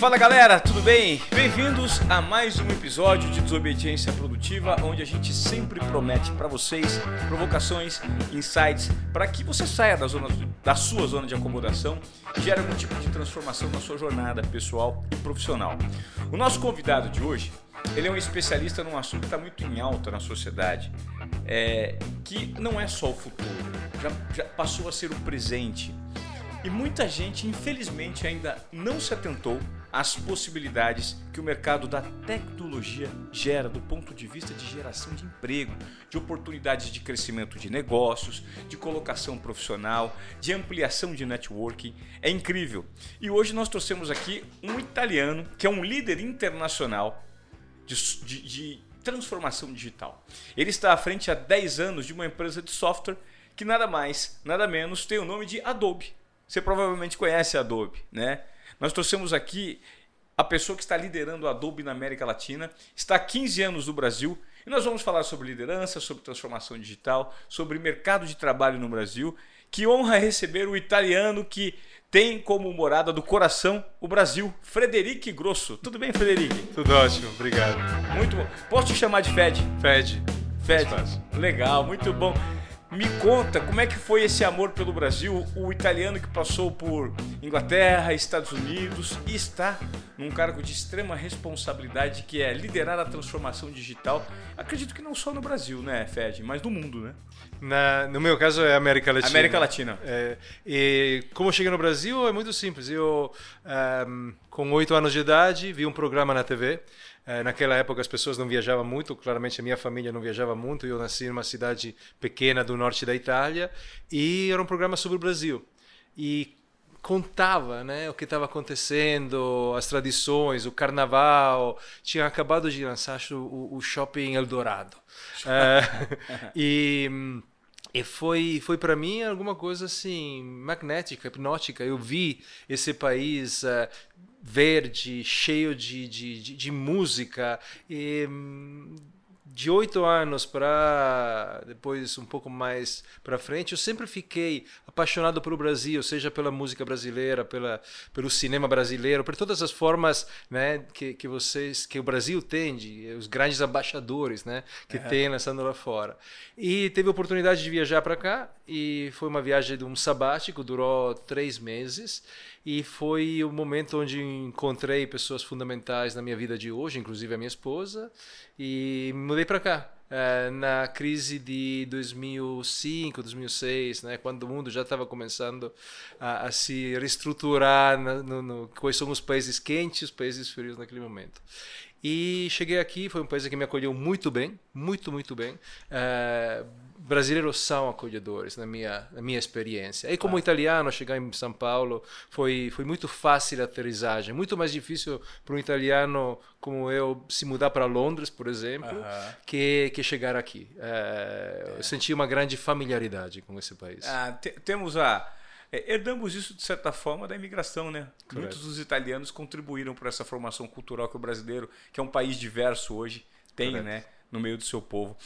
Fala galera, tudo bem? Bem-vindos a mais um episódio de Desobediência Produtiva, onde a gente sempre promete para vocês provocações, insights, para que você saia da, zona, da sua zona de acomodação e gere algum tipo de transformação na sua jornada pessoal e profissional. O nosso convidado de hoje, ele é um especialista num assunto que está muito em alta na sociedade, é, que não é só o futuro, já, já passou a ser o presente. E muita gente, infelizmente, ainda não se atentou às possibilidades que o mercado da tecnologia gera do ponto de vista de geração de emprego, de oportunidades de crescimento de negócios, de colocação profissional, de ampliação de networking. É incrível. E hoje nós trouxemos aqui um italiano que é um líder internacional de, de, de transformação digital. Ele está à frente há 10 anos de uma empresa de software que nada mais, nada menos tem o nome de Adobe. Você provavelmente conhece a Adobe, né? Nós trouxemos aqui a pessoa que está liderando a Adobe na América Latina, está há 15 anos no Brasil e nós vamos falar sobre liderança, sobre transformação digital, sobre mercado de trabalho no Brasil. Que honra receber o italiano que tem como morada do coração o Brasil, Frederic Grosso. Tudo bem, Frederic? Tudo ótimo, obrigado. Muito bom. Posso te chamar de Fed? Fed. Fed. Legal, muito bom. Me conta como é que foi esse amor pelo Brasil, o italiano que passou por Inglaterra, Estados Unidos e está num cargo de extrema responsabilidade que é liderar a transformação digital. Acredito que não só no Brasil, né, Fed, mas no mundo, né? Na, no meu caso é América Latina. América Latina. É, e como cheguei no Brasil é muito simples. Eu, um, com oito anos de idade, vi um programa na TV é, naquela época as pessoas não viajavam muito, claramente a minha família não viajava muito. Eu nasci numa cidade pequena do norte da Itália e era um programa sobre o Brasil. E contava né, o que estava acontecendo, as tradições, o carnaval. Tinha acabado de lançar o, o Shopping Eldorado. é, e. E foi, foi para mim alguma coisa assim, magnética, hipnótica. Eu vi esse país uh, verde, cheio de, de, de, de música. E, de oito anos para depois um pouco mais para frente, eu sempre fiquei apaixonado pelo Brasil, seja pela música brasileira, pela, pelo cinema brasileiro, por todas as formas, né, que, que vocês, que o Brasil tem, de, os grandes embaixadores, né, que é. tem lançando lá fora. E teve a oportunidade de viajar para cá e foi uma viagem de um sabático, durou três meses e foi o momento onde encontrei pessoas fundamentais na minha vida de hoje, inclusive a minha esposa, e mudei para cá. É, na crise de 2005, 2006, né, quando o mundo já estava começando a, a, se reestruturar no, no, no, quais são os países quentes os países frios naquele momento. E cheguei aqui, foi um país que me acolheu muito bem, muito, muito bem. É, brasileiros são acolhedores na minha na minha experiência. E como ah. italiano chegar em São Paulo foi foi muito fácil a aterrissagem, muito mais difícil para um italiano como eu se mudar para Londres, por exemplo, uh -huh. que que chegar aqui. É, é. Eu senti uma grande familiaridade com esse país. Ah, temos a é, herdamos isso de certa forma da imigração, né? Correto. Muitos dos italianos contribuíram para essa formação cultural que o brasileiro, que é um país diverso hoje, tem, Correto. né, no meio do seu povo.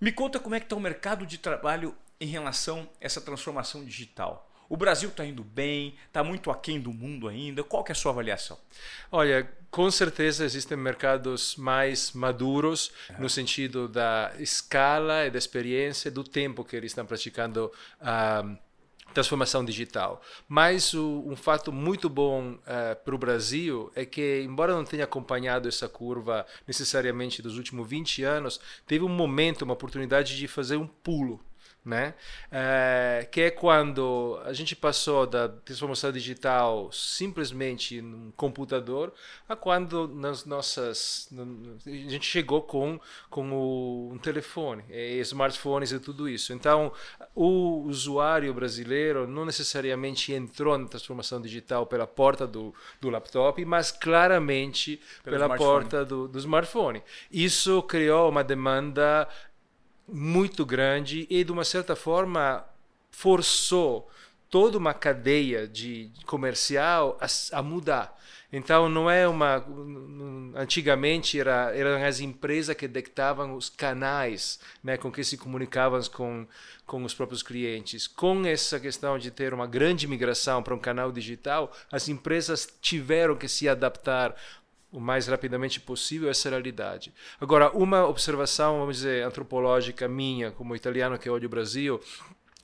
Me conta como é que está o mercado de trabalho em relação a essa transformação digital. O Brasil está indo bem, está muito aquém do mundo ainda. Qual que é a sua avaliação? Olha, com certeza existem mercados mais maduros uhum. no sentido da escala e da experiência do tempo que eles estão praticando a uh, transformação digital. Mas o, um fato muito bom uh, eh, para o Brasil é que, embora não tenha acompanhado essa curva necessariamente dos últimos 20 anos, teve um momento, uma oportunidade de fazer um pulo né? É, que é quando a gente passou da transformação digital simplesmente num computador a quando nas nossas a gente chegou com com o, um telefone, e smartphones e tudo isso. Então, o usuário brasileiro não necessariamente entrou na transformação digital pela porta do, do laptop, mas claramente Pelo pela porta do, do smartphone. Isso criou uma demanda muito grande e de uma certa forma forçou toda uma cadeia de comercial a, a mudar. Então não é uma antigamente era, eram as empresas que dictavam os canais, né, com que se comunicavam com com os próprios clientes. Com essa questão de ter uma grande migração para um canal digital, as empresas tiveram que se adaptar o mais rapidamente possível essa realidade. Agora, uma observação, vamos dizer, antropológica minha, como italiano que olha o Brasil,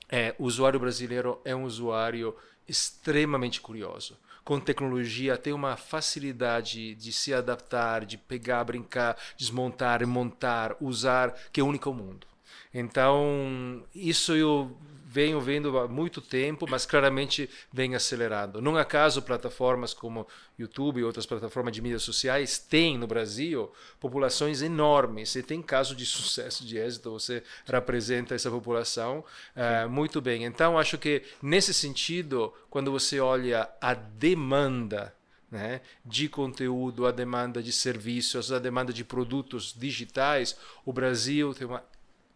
é o usuário brasileiro é um usuário extremamente curioso com tecnologia tem uma facilidade de se adaptar, de pegar, brincar, desmontar, montar, usar, que é única ao mundo. Então, isso eu venho vendo há muito tempo, mas claramente vem acelerando. Não acaso plataformas como YouTube e outras plataformas de mídias sociais têm no Brasil populações enormes. E tem caso de sucesso, de êxito, você representa essa população uh, muito bem. Então, acho que nesse sentido, quando você olha a demanda né, de conteúdo, a demanda de serviços, a demanda de produtos digitais, o Brasil tem uma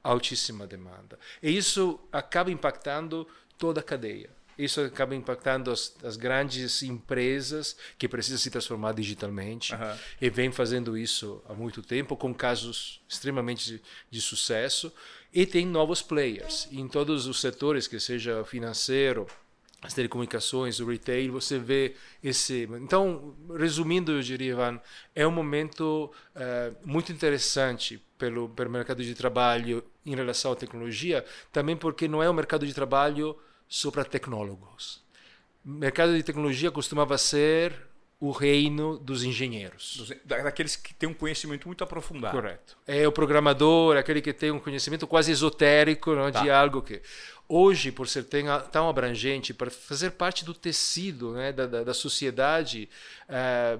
altíssima demanda. E isso acaba impactando toda a cadeia. Isso acaba impactando as, as grandes empresas que precisam se transformar digitalmente uhum. e vem fazendo isso há muito tempo com casos extremamente de, de sucesso e tem novos players em todos os setores, que seja financeiro, as telecomunicações, o retail, você vê esse. Então, resumindo, eu diria, Ivan, é um momento uh, muito interessante pelo, pelo mercado de trabalho em relação à tecnologia, também porque não é um mercado de trabalho só para tecnólogos. O mercado de tecnologia costumava ser o reino dos engenheiros. Daqueles que têm um conhecimento muito aprofundado. Correto. É o programador, aquele que tem um conhecimento quase esotérico não, tá. de algo que hoje, por ser tão abrangente, para fazer parte do tecido né, da, da, da, sociedade, é,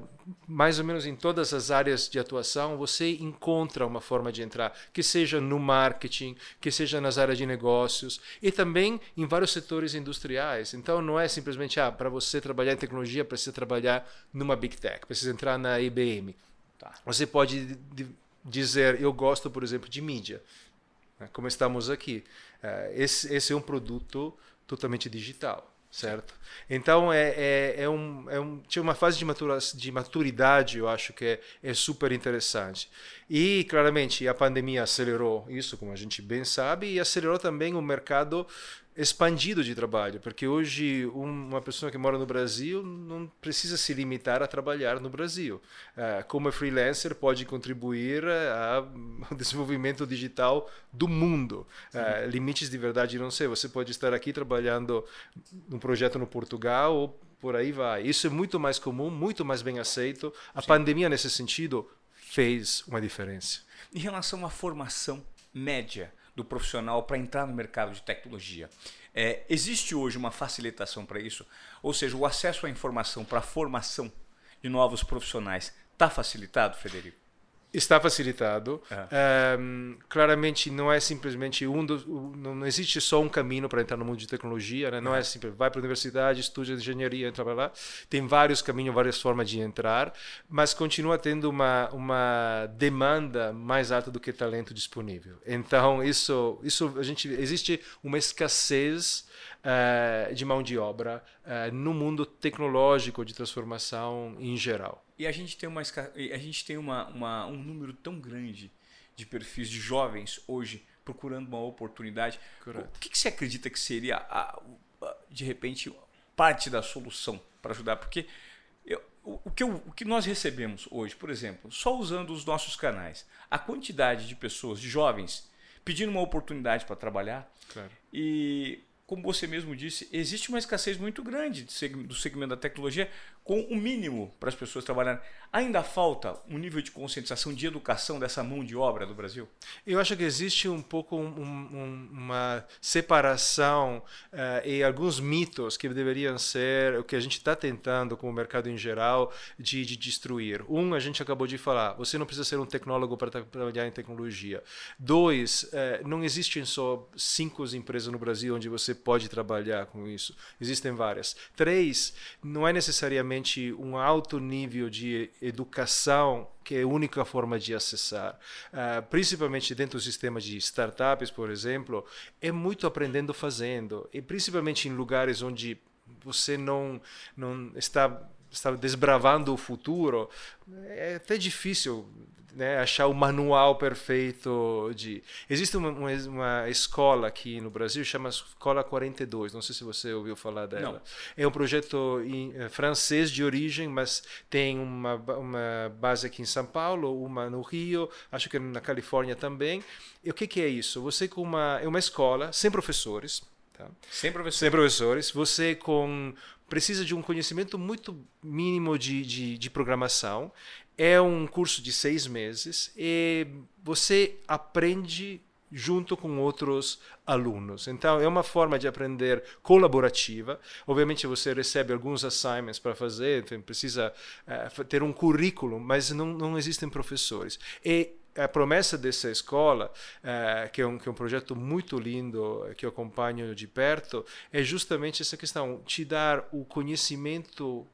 mais ou menos em todas as áreas de atuação, você encontra uma forma de entrar, que seja no marketing, que seja nas áreas de negócios e também em vários setores industriais. Então, não é simplesmente, ah, para você trabalhar em tecnologia, precisa trabalhar numa Big Tech, precisa entrar na IBM. Tá. Você pode dizer, eu gosto, por exemplo, de mídia, né, como estamos aqui. É, esse, esse é um produto totalmente digital certo? Então é, é, é, um, é um, tinha uma fase de, matura, de maturidade, eu acho que é, é super interessante. E claramente a pandemia acelerou isso, como a gente bem sabe, e acelerou também o mercado expandido de trabalho, porque hoje uma pessoa que mora no Brasil não precisa se limitar a trabalhar no Brasil. Uh, como freelancer, pode contribuir ao desenvolvimento digital do mundo. Uh, limites de verdade não sei. Você pode estar aqui trabalhando num projeto no Portugal ou por aí vai. Isso é muito mais comum, muito mais bem aceito. A Sim. pandemia, nesse sentido, fez uma diferença. Em relação à formação média, do profissional para entrar no mercado de tecnologia. É, existe hoje uma facilitação para isso? Ou seja, o acesso à informação para a formação de novos profissionais está facilitado, Frederico? Está facilitado. Um, claramente não é simplesmente um dos, não existe só um caminho para entrar no mundo de tecnologia, né? não é simples, vai para a universidade, estuda engenharia, entra lá. Tem vários caminhos, várias formas de entrar, mas continua tendo uma uma demanda mais alta do que talento disponível. Então isso isso a gente existe uma escassez uh, de mão de obra uh, no mundo tecnológico de transformação em geral. E a gente tem, uma, a gente tem uma, uma, um número tão grande de perfis de jovens hoje procurando uma oportunidade. Correto. O que, que você acredita que seria, a, a, de repente, parte da solução para ajudar? Porque eu, o, o, que eu, o que nós recebemos hoje, por exemplo, só usando os nossos canais, a quantidade de pessoas, de jovens, pedindo uma oportunidade para trabalhar. Claro. E como você mesmo disse, existe uma escassez muito grande do segmento da tecnologia com o mínimo para as pessoas trabalharem. Ainda falta um nível de conscientização, de educação dessa mão de obra do Brasil? Eu acho que existe um pouco um, um, uma separação uh, e alguns mitos que deveriam ser o que a gente está tentando, com o mercado em geral, de, de, destruir. Um, a gente acabou de falar, você não precisa ser um tecnólogo para trabalhar em tecnologia. Dois, uh, não existem só cinco empresas no Brasil onde você pode trabalhar com isso. Existem várias. Três, não é necessariamente um alto nível de educação que é a única forma de acessar. Uh, principalmente dentro do sistema de startups, por exemplo, é muito aprendendo fazendo. E principalmente em lugares onde você não, não está, está desbravando o futuro, é até difícil né, achar o manual perfeito de. Existe uma, uma, escola aqui no Brasil, chama Escola 42, não sei se você ouviu falar dela. Não. É um projeto em, é, francês de origem, mas tem uma, uma base aqui em São Paulo, uma no Rio, acho que na Califórnia também. E o que, que é isso? Você com uma. É uma escola sem professores. Tá? Sem professores. Sem professores. Você com precisa de um conhecimento muito mínimo de, de, de programação é um curso de seis meses e você aprende junto com outros alunos. Então, é uma forma de aprender colaborativa. Obviamente, você recebe alguns assignments para fazer, precisa uh, ter um currículo, mas não, não existem professores. E a promessa dessa escola, uh, que, é um, que é um projeto muito lindo, que eu acompanho de perto, é justamente essa questão, te dar o conhecimento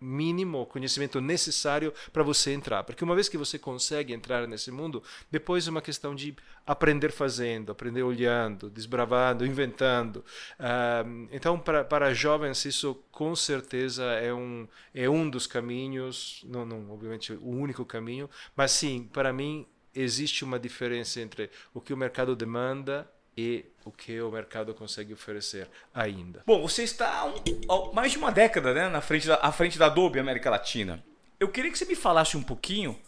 mínimo, conhecimento necessário para você entrar. Porque uma vez que você consegue entrar nesse mundo, depois é uma questão de aprender fazendo, aprender olhando, desbravando, inventando. Uh, então, para, para jovens, isso com certeza é um, é um dos caminhos, não, não, obviamente o único caminho, mas sim, para mim, existe uma diferença entre o que o mercado demanda e o que o mercado consegue oferecer ainda. Bom, você está há mais de uma década né, na frente da, à frente da Adobe América Latina. Eu queria que você me falasse um pouquinho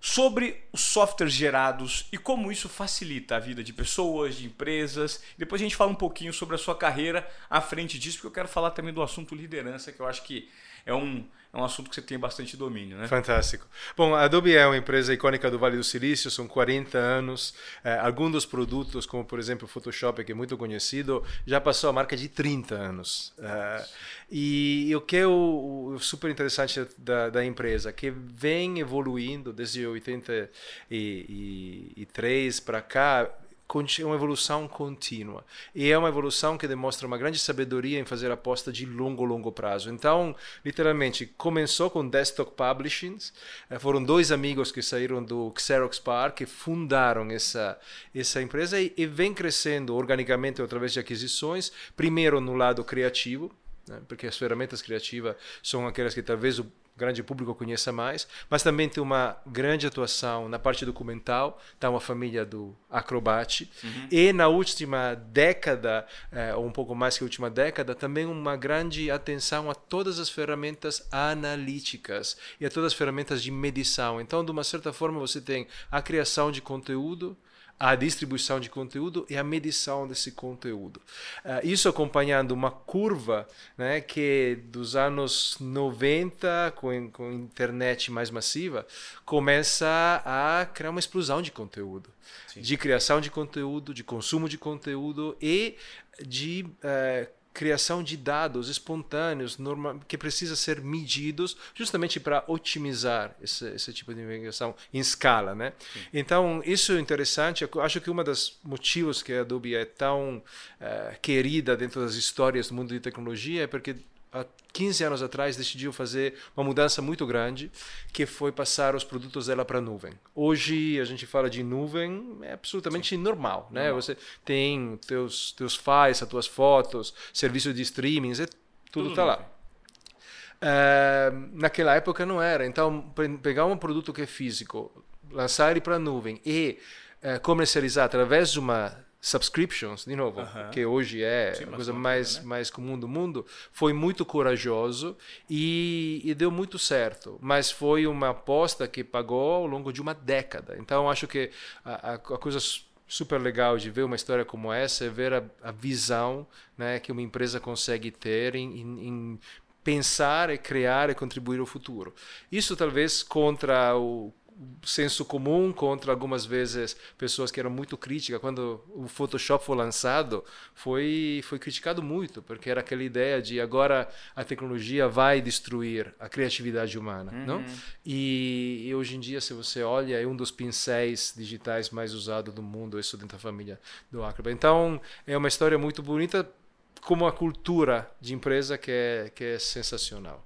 sobre os softwares gerados e como isso facilita a vida de pessoas, de empresas. Depois a gente fala um pouquinho sobre a sua carreira à frente disso, porque eu quero falar também do assunto liderança, que eu acho que é um, é um assunto que você tem bastante domínio, né? Fantástico. Bom, a Adobe é uma empresa icônica do Vale do Silício, são 40 anos. É, alguns dos produtos, como por exemplo o Photoshop, que é muito conhecido, já passou a marca de 30 anos. É, e, e, o que é o, o super interessante da, da, empresa, que vem evoluindo desde 83 para cá, é uma evolução contínua. E é uma evolução que demonstra uma grande sabedoria em fazer aposta de longo, longo prazo. Então, literalmente, começou com desktop publishing. Eh, foram dois amigos que saíram do Xerox Park que fundaram essa, essa empresa e, e vem crescendo organicamente através de aquisições. Primeiro no lado criativo, né? porque as ferramentas criativas são aquelas que talvez o grande público conheça mais, mas também tem uma grande atuação na parte documental, está uma família do Acrobat, uhum. e na última década, é, ou um pouco mais que a última década, também uma grande atenção a todas as ferramentas analíticas e a todas as ferramentas de medição. Então, de uma certa forma, você tem a criação de conteúdo, a distribuição de conteúdo e a medição desse conteúdo. Uh, isso acompanhando uma curva né, que dos anos 90, com, com internet mais massiva, começa a criar uma explosão de conteúdo. Sim. De criação de conteúdo, de consumo de conteúdo e de uh, criação de dados espontâneos normal, que precisa ser medidos justamente para otimizar esse, esse, tipo de investigação em escala, né? Então isso é interessante. Eu acho que um dos motivos que a Adobe é tão uh, querida dentro das histórias do mundo de tecnologia é porque há 15 anos atrás decidiu fazer uma mudança muito grande, que foi passar os produtos dela para a nuvem. Hoje a gente fala de nuvem, é absolutamente Sim. normal, né? Normal. Você tem teus teus files, as tuas fotos, serviço de streaming, é, tudo está lá. Uh, naquela época não era. Então, pegar um produto que é físico, lançar ele para a nuvem e uh, comercializar através de uma subscriptions, de novo, uh -huh. que hoje é Sim, a coisa mais, né? mais comum do mundo, foi muito corajoso e, e, deu muito certo. Mas foi uma aposta que pagou ao longo de uma década. Então, acho que a, a, a coisa super legal de ver uma história como essa é ver a, a visão né, que uma empresa consegue ter em, em, em pensar e criar e contribuir ao futuro. Isso talvez contra o senso comum contra algumas vezes pessoas que eram muito críticas. Quando o Photoshop foi lançado foi foi criticado muito porque era aquela ideia de agora a tecnologia vai destruir a criatividade humana uhum. não e, e, hoje em dia se você olha é um dos pincéis digitais mais usados do mundo isso dentro da família do Acrobat. Então é uma história muito bonita como a cultura de empresa que é que é sensacional.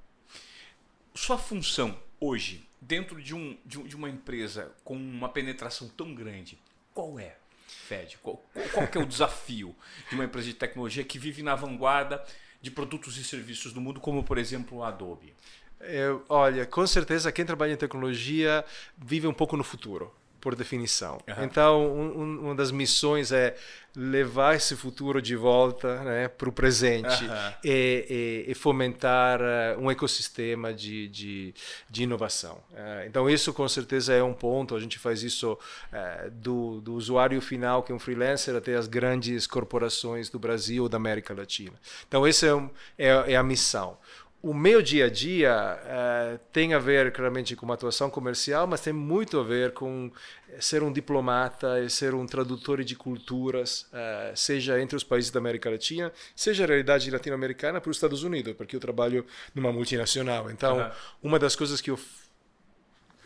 Sua função hoje, dentro de, um, de, de, uma empresa com uma penetração tão grande, qual é, Fed? Qual, qual é o desafio de uma empresa de tecnologia que vive na vanguarda de produtos e serviços do mundo, como por exemplo a Adobe? Eu, olha, com certeza quem trabalha em tecnologia vive um pouco no futuro por definição. Uhum. Então, um, uma das missões é levar esse futuro de volta né, para o presente uhum. e, e, e, fomentar uh, um ecossistema de, de, de inovação. Uh, então, isso com certeza é um ponto. A gente faz isso uh, do, do usuário final, que é um freelancer, até as grandes corporações do Brasil ou da América Latina. Então, essa é, um, é, é a missão o meu dia a dia uh, tem a ver claramente com uma atuação comercial, mas tem muito a ver com ser um diplomata e ser um tradutor de culturas, uh, seja entre os países da América Latina, seja a realidade latino-americana para os Estados Unidos, porque eu trabalho numa multinacional. Então, uhum. uma das coisas que eu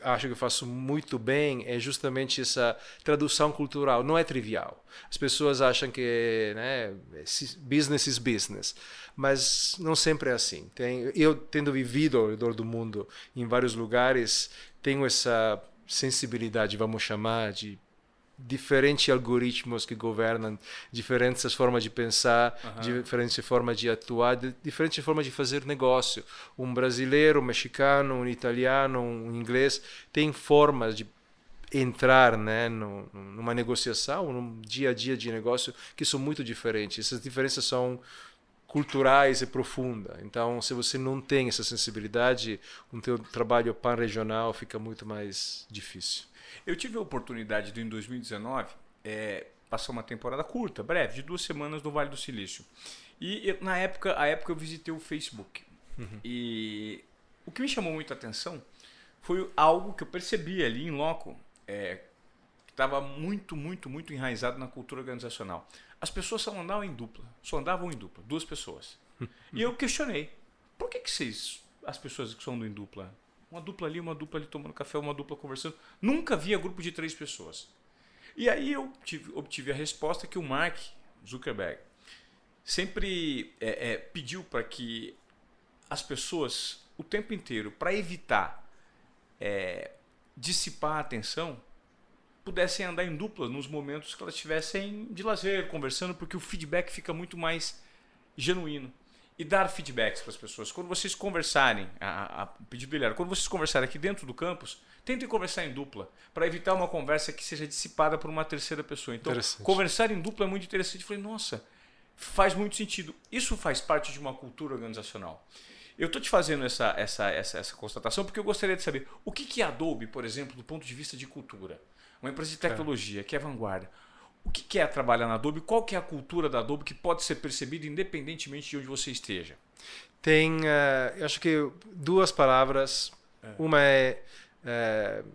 acho que faço muito bem é justamente essa tradução cultural. Não é trivial. As pessoas acham que né, business is business, mas não sempre é assim. Tem, eu, tendo vivido ao redor do mundo em vários lugares, tenho essa sensibilidade, vamos chamar, de diferentes algoritmos que governam diferentes formas de pensar, uhum. diferentes formas de atuar, diferentes formas de fazer negócio. Um brasileiro, um mexicano, um italiano, um inglês tem formas de entrar né, no, numa negociação, num dia a dia de negócio que são muito diferentes. Essas diferenças são culturais e profundas. Então, se você não tem essa sensibilidade, o teu trabalho pan-regional fica muito mais difícil. Eu tive a oportunidade de, em 2019, é, passar uma temporada curta, breve, de duas semanas no Vale do Silício. E eu, na época, a época eu visitei o Facebook. Uhum. E o que me chamou muito a atenção foi algo que eu percebi ali em loco, é, que estava muito, muito, muito enraizado na cultura organizacional. As pessoas só andavam em dupla, só andavam em dupla, duas pessoas. e eu questionei, por que, que vocês, as pessoas que são em dupla, uma dupla ali, uma dupla ali tomando café, uma dupla conversando. Nunca via grupo de três pessoas. E aí eu tive, obtive a resposta que o Mark Zuckerberg sempre é, é, pediu para que as pessoas, o tempo inteiro, para evitar é, dissipar a atenção, pudessem andar em dupla nos momentos que elas estivessem de lazer, conversando, porque o feedback fica muito mais genuíno e dar feedbacks para as pessoas. Quando vocês conversarem, a, a dele era, quando vocês conversarem aqui dentro do campus, tentem conversar em dupla, para evitar uma conversa que seja dissipada por uma terceira pessoa. Então, conversar em dupla é muito interessante. Eu falei, nossa, faz muito sentido. Isso faz parte de uma cultura organizacional. Eu estou te fazendo essa, essa, essa, essa constatação porque eu gostaria de saber o que, que é Adobe, por exemplo, do ponto de vista de cultura. Uma empresa de tecnologia é. que é vanguarda. O que é trabalhar na Adobe? Qual que é a cultura da Adobe que pode ser percebida independentemente de onde você esteja? Tem, uh, eu acho que duas palavras. É. Uma é uh,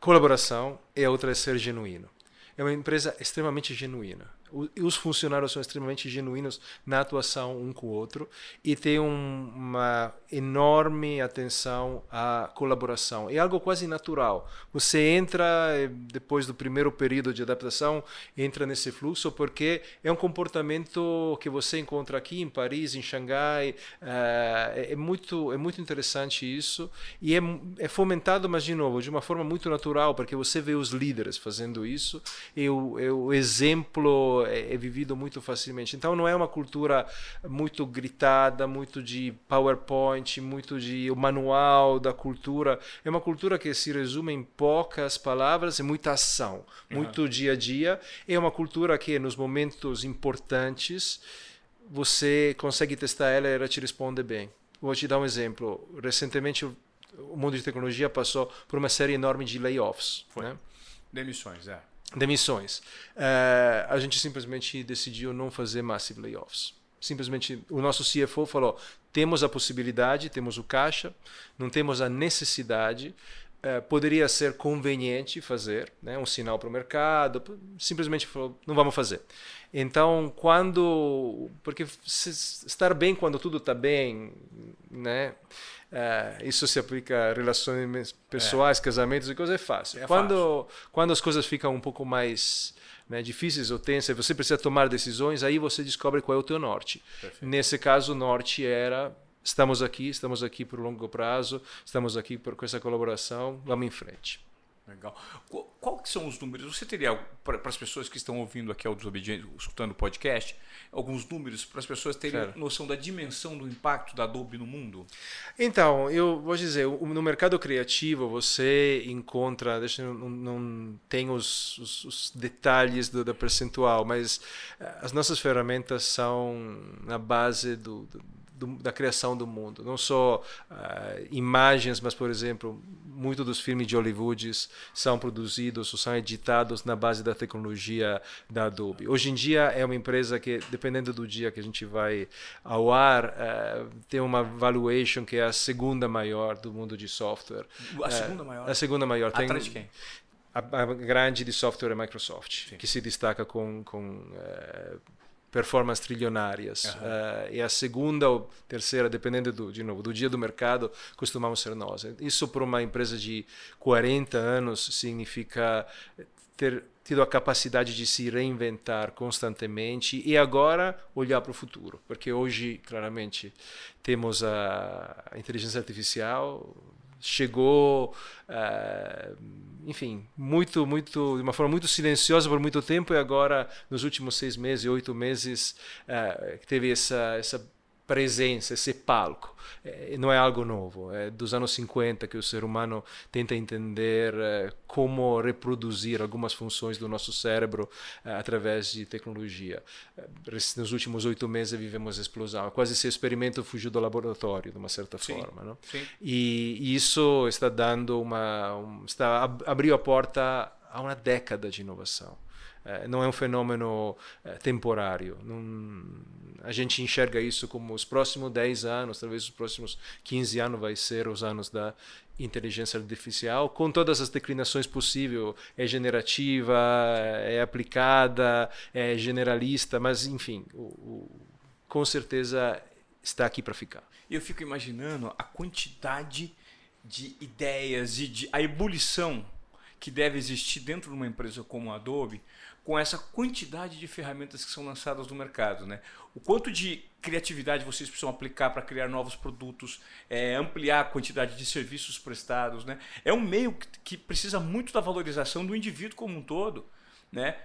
colaboração e a outra é ser genuíno. É uma empresa extremamente genuína os funcionários são extremamente genuínos na atuação um com o outro e tem um, uma enorme atenção à colaboração. É algo quase natural. Você entra eh, depois do primeiro período de adaptação, entra nesse fluxo porque é um comportamento que você encontra aqui em Paris, em Xangai. Uh, é muito é muito interessante isso e é, é fomentado, mas de novo de uma forma muito natural porque você vê os líderes fazendo isso e o, é o exemplo é, é, vivido muito facilmente. Então não é uma cultura muito gritada, muito de PowerPoint, muito de o manual da cultura. É uma cultura que se resume em poucas palavras e muita ação, muito uhum. dia a dia. É uma cultura que nos momentos importantes você consegue testar ela e ela te responde bem. Vou te dar um exemplo. Recentemente o mundo de tecnologia passou por uma série enorme de layoffs. Foi. Né? Demissões, é demissões. Uh, a gente simplesmente decidiu não fazer massive layoffs. Simplesmente o nosso CFO falou: temos a possibilidade, temos o caixa, não temos a necessidade. Uh, poderia ser conveniente fazer, né, um sinal para o mercado. Simplesmente falou: não vamos fazer. Então, quando. Porque estar bem quando tudo está bem, né? Uh, isso se aplica a relações pessoais, é. casamentos e coisas, é fácil. É quando, fácil. quando as coisas ficam um pouco mais né, difíceis ou tensas, você precisa tomar decisões, aí você descobre qual é o teu norte. Perfeito. Nesse caso, o norte era estamos aqui, estamos aqui por longo prazo, estamos aqui por, com essa colaboração, vamos em frente. Legal. Qual, que são os números? Você teria, para as pessoas que estão ouvindo aqui ao Desobediente, escutando o podcast, alguns números para as pessoas terem claro. noção da dimensão do impacto da Adobe no mundo? Então, eu vou dizer, no mercado criativo você encontra, deixa eu não, não tem os, os, os detalhes do, da percentual, mas eh, as nossas ferramentas são na base do, do do, da criação do mundo. Não só uh, imagens, mas, por exemplo, muitos dos filmes de Hollywood são produzidos ou são editados na base da tecnologia da Adobe. Hoje em dia é uma empresa que, dependendo do dia que a gente vai ao ar, uh, tem uma valuation que é a segunda maior do mundo de software. A segunda maior? A segunda maior. Atrás tem, de quem? A, a, grande de software é Microsoft, Sim. que se destaca com, com uh, performance trilionárias. Uhum. Uh, e a segunda ou terceira, dependendo do, de novo, do dia do mercado, costumamos ser nós. Isso para uma empresa de 40 anos significa ter tido a capacidade de se reinventar constantemente e agora olhar para o futuro, porque hoje claramente temos a inteligência artificial chegou uh, enfim, muito, muito, de uma forma muito silenciosa por muito tempo e agora, nos últimos seis meses, oito meses, uh, teve essa, essa presença, esse palco. É, não é algo novo, é dos anos 50 que o ser humano tenta entender é, como reproduzir algumas funções do nosso cérebro através de tecnologia. Nos últimos oito meses vivemos a explosão. Quase esse experimento fugiu do laboratório, de uma certa sim, forma. Não? Sim. E isso está dando uma. Um, está, abriu a porta a uma década de inovação. É, não é um fenômeno é, temporário. Não, a gente enxerga isso como os próximos 10 anos, talvez os próximos 15 anos vai ser os anos da inteligência artificial, com todas as declinações possíveis. É generativa, é aplicada, é generalista, mas enfim, o, o, com certeza está aqui para ficar. Eu fico imaginando a quantidade de ideias e de a ebulição que deve existir dentro de uma empresa como a Adobe com essa quantidade de ferramentas que são lançadas no mercado. Né? O quanto de criatividade vocês precisam aplicar para criar novos produtos, é, ampliar a quantidade de serviços prestados. Né? É um meio que, que precisa muito da valorização do indivíduo como um todo. Né?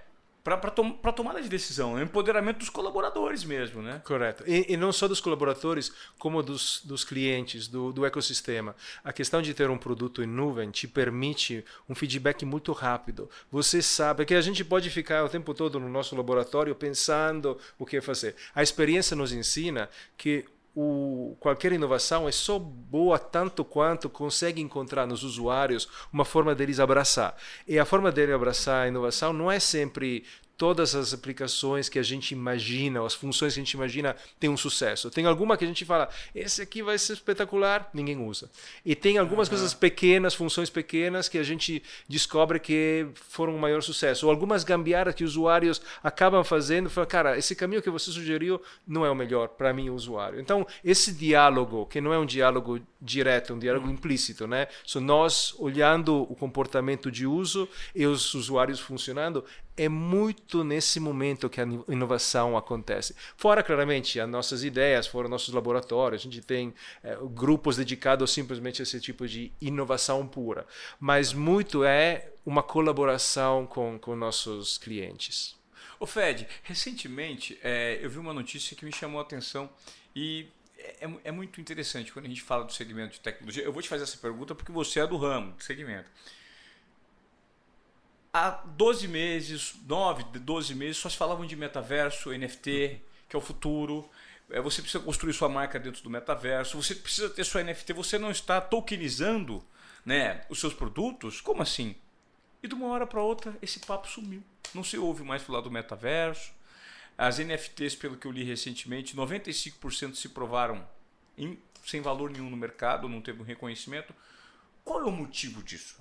Para tom, tomada de decisão, é o empoderamento dos colaboradores mesmo, né? Correto. E, e não só dos colaboradores, como dos, dos clientes, do, do ecossistema. A questão de ter um produto em nuvem te permite um feedback muito rápido. Você sabe que a gente pode ficar o tempo todo no nosso laboratório pensando o que fazer. A experiência nos ensina que o, qualquer inovação é só boa tanto quanto consegue encontrar nos usuários uma forma deles abraçar. E a forma dele abraçar a inovação não é sempre todas as aplicações que a gente imagina, as funções que a gente imagina, tem um sucesso. Tem alguma que a gente fala, esse aqui vai ser espetacular, ninguém usa. E tem algumas uhum. coisas pequenas, funções pequenas, que a gente descobre que foram um maior sucesso. Ou algumas gambiarras que usuários acabam fazendo, fala, cara, esse caminho que você sugeriu não é o melhor para mim, o usuário. Então, esse diálogo, que não é um diálogo direto, é um diálogo uhum. implícito, né? São nós olhando o comportamento de uso e os usuários funcionando, é muito nesse momento que a inovação acontece. Fora, claramente, as nossas ideias, fora nossos laboratórios, a gente tem é, grupos dedicados simplesmente a esse tipo de inovação pura. Mas muito é uma colaboração com, com nossos clientes. O Fed, recentemente é, eu vi uma notícia que me chamou a atenção e é, é, é muito interessante quando a gente fala do segmento de tecnologia. Eu vou te fazer essa pergunta porque você é do ramo, do segmento há 12 meses, 9, 12 meses, só se falavam de metaverso, NFT, que é o futuro. É, você precisa construir sua marca dentro do metaverso, você precisa ter sua NFT, você não está tokenizando né, os seus produtos? Como assim? E de uma hora para outra esse papo sumiu. Não se ouve mais falar do metaverso. As NFTs, pelo que eu li recentemente, 95% se provaram em, sem valor nenhum no mercado, não teve um reconhecimento. Qual é o motivo disso?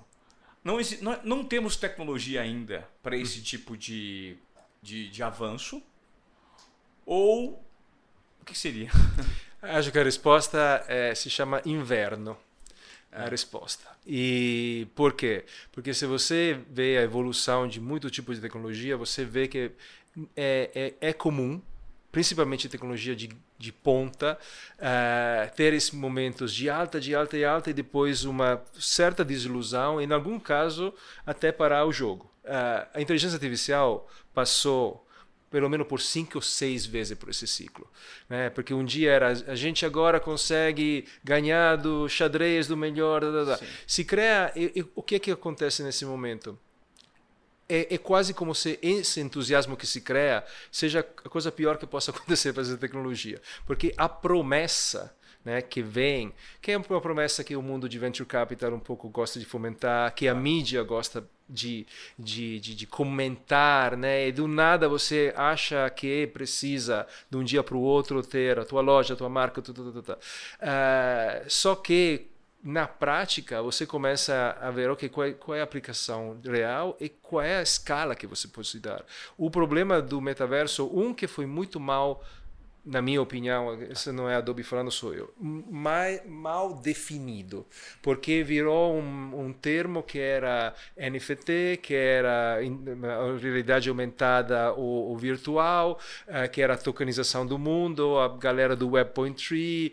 Não, não, não temos tecnologia ainda para esse tipo de, de, de avanço. Ou o que seria? Acho que a resposta é, se chama inverno. É. A resposta. E por quê? Porque se você vê a evolução de muito tipo de tecnologia, você vê que é, é, é comum principalmente tecnologia de, de ponta, uh, ter esses momentos de alta, de alta e alta, e depois uma certa desilusão, e em algum caso até parar o jogo. Uh, a inteligência artificial passou pelo menos por cinco ou seis vezes por esse ciclo. Né? Porque um dia era a gente agora consegue ganhar do xadrez do melhor. Da, da, da. Se cria. O que é que acontece nesse momento? É, é, quase como se esse entusiasmo que se cria seja a coisa pior que possa acontecer para essa tecnologia. Porque a promessa né, que vem, que é uma promessa que o mundo de venture capital um pouco gosta de fomentar, que a mídia gosta de, de, de, de, comentar, né? E do nada você acha que precisa de um dia para o outro ter a tua loja, a tua marca, tudo, tudo, tudo. Uh, só que na prática você começa a ver ok qual é, qual é, a aplicação real e qual é a escala que você pode dar. O problema do metaverso um que foi muito mal na minha opinião, esse não é Adobe falando, sou eu, mal, mal definido, porque virou um, um, termo que era NFT, que era realidade aumentada ou, ou virtual, uh, que era a tokenização do mundo, a galera do Web.3,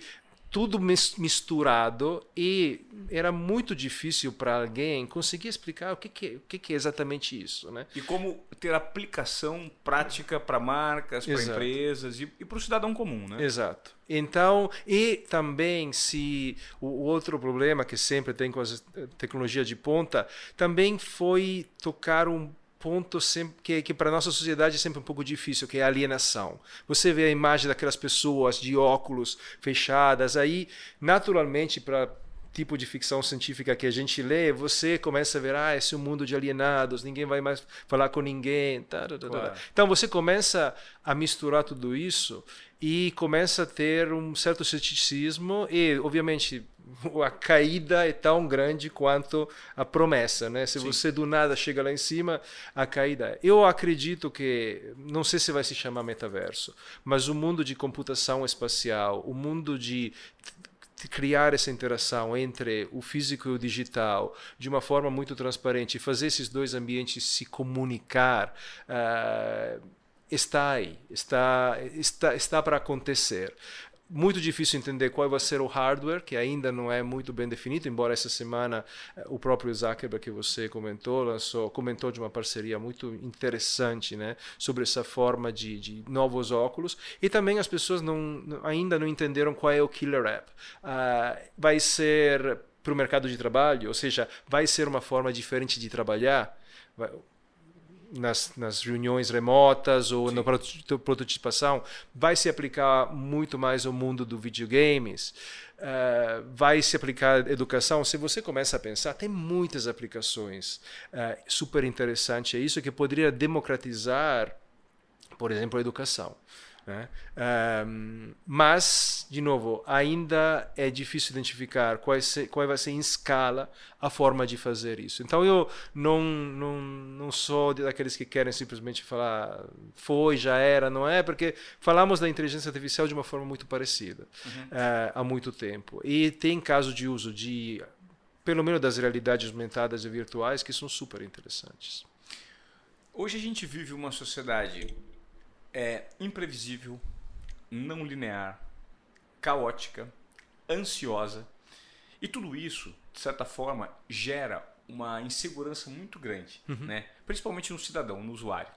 tudo misturado e era muito difícil para alguém conseguir explicar o que, que, o que, é exatamente isso. Né? E como ter aplicação prática para marcas, para empresas e, e para o cidadão comum. Né? Exato. Então, e também se o outro problema que sempre tem com as tecnologias de ponta também foi tocar um ponto sempre, que, que para nossa sociedade é sempre um pouco difícil, que é a alienação. Você vê a imagem daquelas pessoas de óculos fechadas, aí naturalmente para tipo de ficção científica que a gente lê, você começa a ver, ah, esse é um mundo de alienados, ninguém vai mais falar com ninguém. Tá, tá, tá, claro. Então você começa a misturar tudo isso e começa a ter um certo ceticismo e, obviamente, a caída é tão grande quanto a promessa, né? Se Sim. você do nada chega lá em cima, a caída. É. Eu acredito que não sei se vai se chamar metaverso, mas o mundo de computação espacial, o mundo de criar essa interação entre o físico e o digital de uma forma muito transparente fazer esses dois ambientes se comunicar uh, está aí, está, está, está para acontecer muito difícil entender qual vai ser o hardware, que ainda não é muito bem definido, embora essa semana eh, o próprio Zuckerberg que você comentou, lançou, comentou de uma parceria muito interessante né, sobre essa forma de, de novos óculos. E também as pessoas não, ainda não entenderam qual é o killer app. Uh, vai ser para o mercado de trabalho, ou seja, vai ser uma forma diferente de trabalhar. Vai, nas, nas reuniões remotas ou Sim. na prototipação, vai se aplicar muito mais ao mundo do videogames, uh, vai se aplicar educação. Se você começa a pensar, tem muitas aplicações uh, super interessantes. É isso que poderia democratizar, por exemplo, a educação. Né? Um, mas, de novo, ainda é difícil identificar qual, é, qual vai ser em escala a forma de fazer isso. Então, eu não, não, não sou daqueles que querem simplesmente falar foi, já era, não é? Porque falamos da inteligência artificial de uma forma muito parecida uhum. uh, há muito tempo. E tem casos de uso de, pelo menos das realidades aumentadas e virtuais, que são super interessantes. Hoje a gente vive uma sociedade é imprevisível, não linear, caótica, ansiosa. E tudo isso, de certa forma, gera uma insegurança muito grande, uhum. né? principalmente no cidadão, no usuário.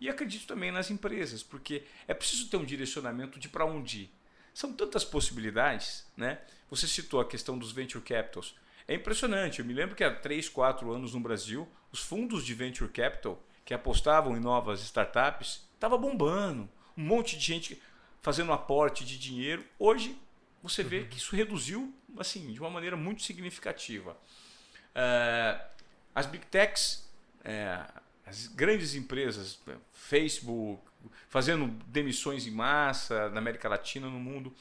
E acredito também nas empresas, porque é preciso ter um direcionamento de para onde ir. São tantas possibilidades, né? Você citou a questão dos venture capitals. É impressionante. Eu me lembro que há 3, 4 anos no Brasil, os fundos de venture capital que apostavam em novas startups Tava bombando, um monte de gente fazendo aporte de dinheiro. Hoje você vê uhum. que isso reduziu assim de uma maneira muito significativa. É, as big techs, é, as grandes empresas, né, Facebook, fazendo demissões em massa na América Latina, no mundo.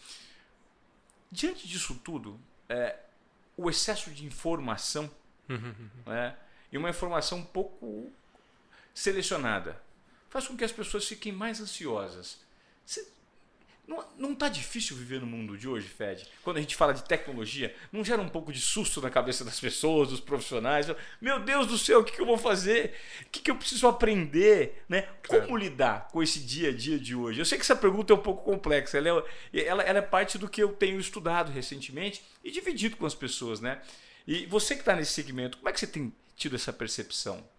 Diante disso tudo, é, o excesso de informação uhum. né, e uma informação um pouco selecionada faz com que as pessoas fiquem mais ansiosas. Não, não tá difícil viver no mundo de hoje, Fed? Quando a gente fala de tecnologia, não gera um pouco de susto na cabeça das pessoas, dos profissionais? Meu Deus do céu, o que, que eu vou fazer? O que, que eu preciso aprender? Né? Como é. lidar com esse dia a dia de hoje? Eu sei que essa pergunta é um pouco complexa, ela é, ela, ela é parte do que eu tenho estudado recentemente e dividido com as pessoas. Né? E você que está nesse segmento, como é que você tem tido essa percepção?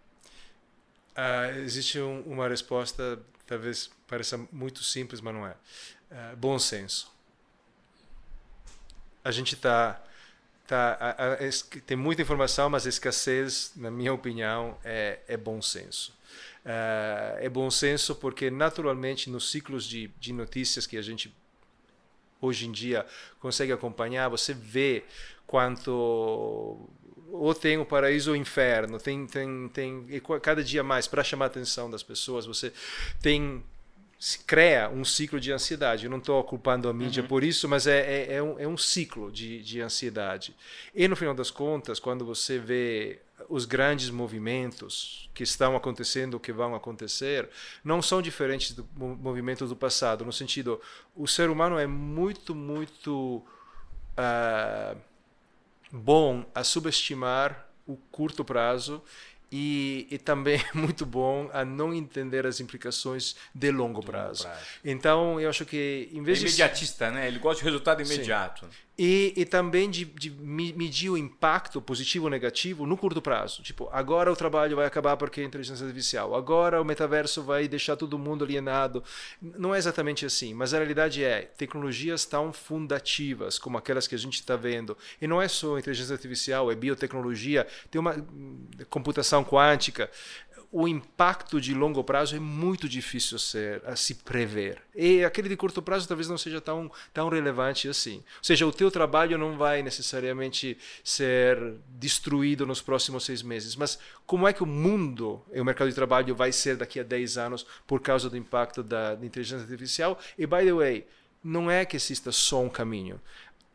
Uh, existe um, uma resposta, talvez pareça muito simples, mas não é. Uh, bom senso. A gente está. Tá, a, tem muita informação, mas a escassez, na minha opinião, é, é bom senso. Uh, é bom senso porque, naturalmente, nos ciclos de, de notícias que a gente hoje em dia consegue acompanhar, você vê quanto ou tem o paraíso ou o inferno, tem, tem, tem e cada dia mais para chamar a atenção das pessoas, você tem se cria um ciclo de ansiedade. Eu não estou culpando a mídia uhum. por isso, mas é, é, é, um, é um ciclo de, de ansiedade. E no final das contas, quando você vê os grandes movimentos que estão acontecendo, que vão acontecer, não são diferentes do movimento do passado, no sentido, o ser humano é muito, muito uh, bom a subestimar o curto prazo e, e, também é muito bom a não entender as implicações de longo prazo. longo prazo. Então, eu acho que em vez é imediatista, de... né? Ele gosta de resultado imediato. Sim. E, e também de, de, medir o impacto positivo ou negativo no curto prazo. Tipo, agora o trabalho vai acabar porque é inteligência artificial. Agora o metaverso vai deixar todo mundo alienado. Não é exatamente assim, mas a realidade é tecnologias tão fundativas como aquelas que a gente está vendo. E não é só inteligência artificial, é biotecnologia, tem uma hum, computação quântica o impacto de longo prazo é muito difícil ser, a se prever. E aquele de curto prazo talvez não seja tão, tão relevante assim. Ou seja, o teu trabalho não vai necessariamente ser destruído nos próximos seis meses, mas como é que o mundo e o mercado de trabalho vai ser daqui a 10 anos por causa do impacto da, da inteligência artificial? E, by the way, não é que exista só um caminho.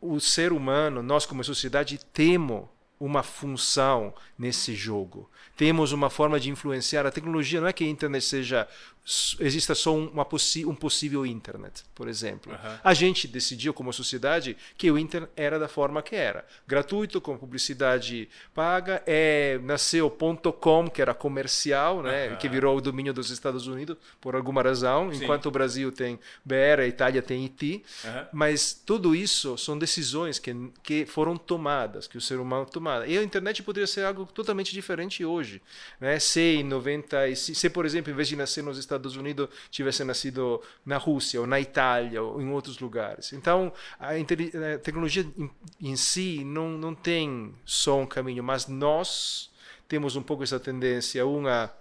O ser humano, nós como sociedade, temos uma função nesse jogo. Temos uma forma de influenciar. A tecnologia não é que a internet seja exista só uma possi um possível internet, por exemplo. Uhum. A gente decidiu como sociedade que o internet era da forma que era, gratuito com publicidade paga. É nasceu .com que era comercial, né, uhum. que virou o domínio dos Estados Unidos por alguma razão, Sim. enquanto o Brasil tem BR, a Itália tem IT. Uhum. Mas tudo isso são decisões que que foram tomadas, que o ser humano tomou. E a internet poderia ser algo totalmente diferente hoje, né? Se em 90 se por exemplo, em vez de nascer nos Estados Unidos tivesse nascido na Rússia ou na Itália ou em outros lugares. Então, a, a tecnologia em, em, si não, não tem só um caminho, mas nós temos um pouco essa tendência, uma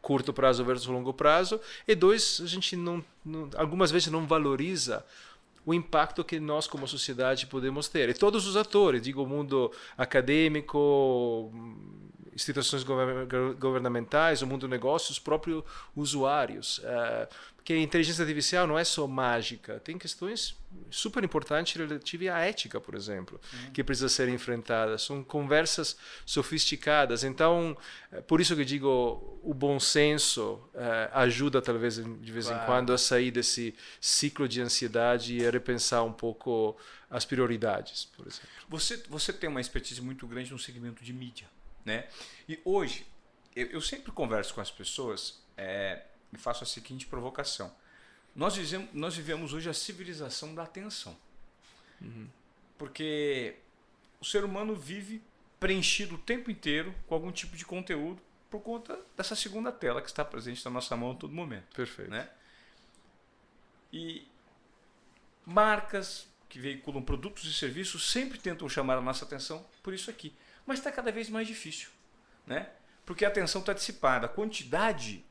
curto prazo versus longo prazo, e dois, a gente não, não algumas vezes não valoriza o impacto que nós como sociedade podemos ter. E todos os atores, digo, o mundo acadêmico, instituições governamentais, o mundo do negócio, os próprios usuários. Porque a inteligência artificial não é só mágica, tem questões super importantes relativas à ética, por exemplo, uhum. que precisa ser enfrentadas. São conversas sofisticadas. Então, eh, por isso que digo, o bom senso uh, ajuda talvez de vez claro. em quando a sair desse ciclo de ansiedade e a repensar um pouco as prioridades, por exemplo. Você, você tem uma expertise muito grande no segmento de mídia. Né? E hoje, eu, eu sempre converso com as pessoas é, e faço a seguinte provocação. Nós vivemos, nós vivemos hoje a civilização da atenção. Uhum. Porque o ser humano vive preenchido o tempo inteiro com algum tipo de conteúdo por conta dessa segunda tela que está presente na nossa mão a todo momento. Perfeito. Né? E marcas que veiculam produtos e serviços sempre tentam chamar a nossa atenção por isso aqui mas está cada vez mais difícil, né? Porque a atenção está dissipada, a quantidade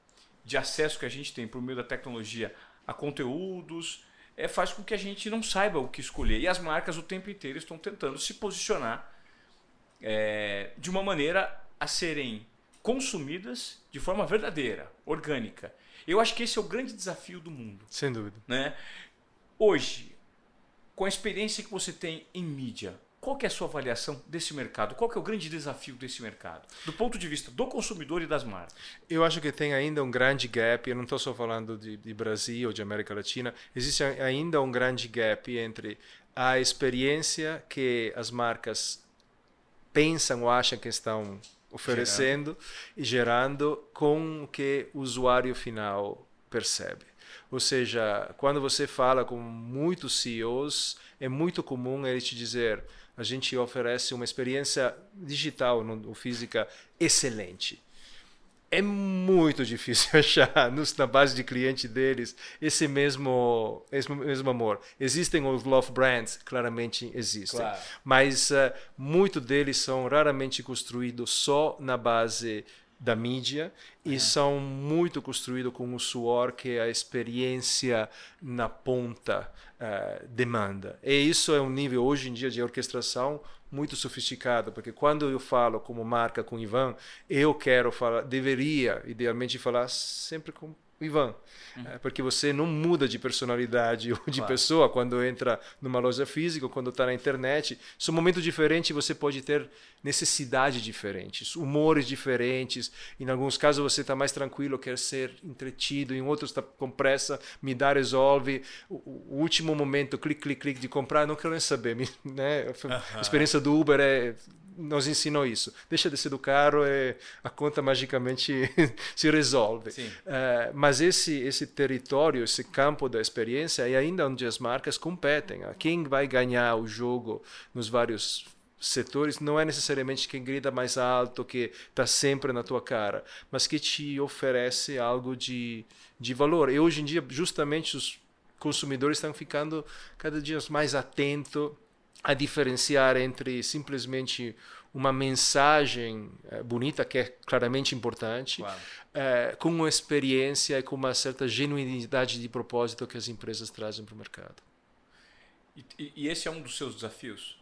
de acesso que a gente tem por meio da tecnologia a conteúdos é, faz com que a gente não saiba o que escolher. E as marcas o tempo inteiro estão tentando se posicionar é, de uma maneira a serem consumidas de forma verdadeira, orgânica. Eu acho que esse é o grande desafio do mundo. Sem dúvida. Né? Hoje, com a experiência que você tem em mídia, qual que é a sua avaliação desse mercado? Qual que é o grande desafio desse mercado? Do ponto de vista do consumidor e das marcas. Eu acho que tem ainda um grande gap, eu não estou só falando de, de Brasil ou de América Latina, existe ainda um grande gap entre a experiência que as marcas pensam ou acham que estão oferecendo gerando. e gerando com o que o usuário final percebe. Ou seja, quando você fala com muitos CEOs, é muito comum ele te dizer: a gente oferece uma experiência digital ou física excelente é muito difícil achar nos, na base de cliente deles esse mesmo, esse mesmo amor. Existem os love brands, claramente existem, claro. mas uh, muito deles são raramente construídos só na base da mídia e é. são muito construídos com o suor que a experiência na ponta uh, demanda. E isso é um nível hoje em dia de orquestração muito sofisticado, porque quando eu falo como marca com Ivan, eu quero falar, deveria idealmente falar sempre com Ivan, uhum. é, porque você não muda de personalidade ou de claro. pessoa quando entra numa loja física ou quando está na internet. São momentos diferentes você pode ter necessidades diferentes, humores diferentes. Em alguns casos você está mais tranquilo, quer ser entretido, em outros está com pressa, me dá, resolve. O, o, último momento, clique, clique, clique de comprar, não quero nem saber. Né? A experiência do Uber é nos ensinou isso. Deixa de ser do carro e a conta magicamente se resolve. Uh, mas esse esse território, esse campo da experiência é ainda onde as marcas competem. Quem vai ganhar o jogo nos vários setores não é necessariamente quem grita mais alto, que está sempre na tua cara, mas que te oferece algo de, de valor. E hoje em dia, justamente, os consumidores estão ficando cada dia mais atentos a diferenciar entre simplesmente uma mensagem eh, bonita, que é claramente importante, claro. Eh, com uma experiência e com uma certa genuinidade de propósito que as empresas trazem para o mercado. E, e, esse é um dos seus desafios?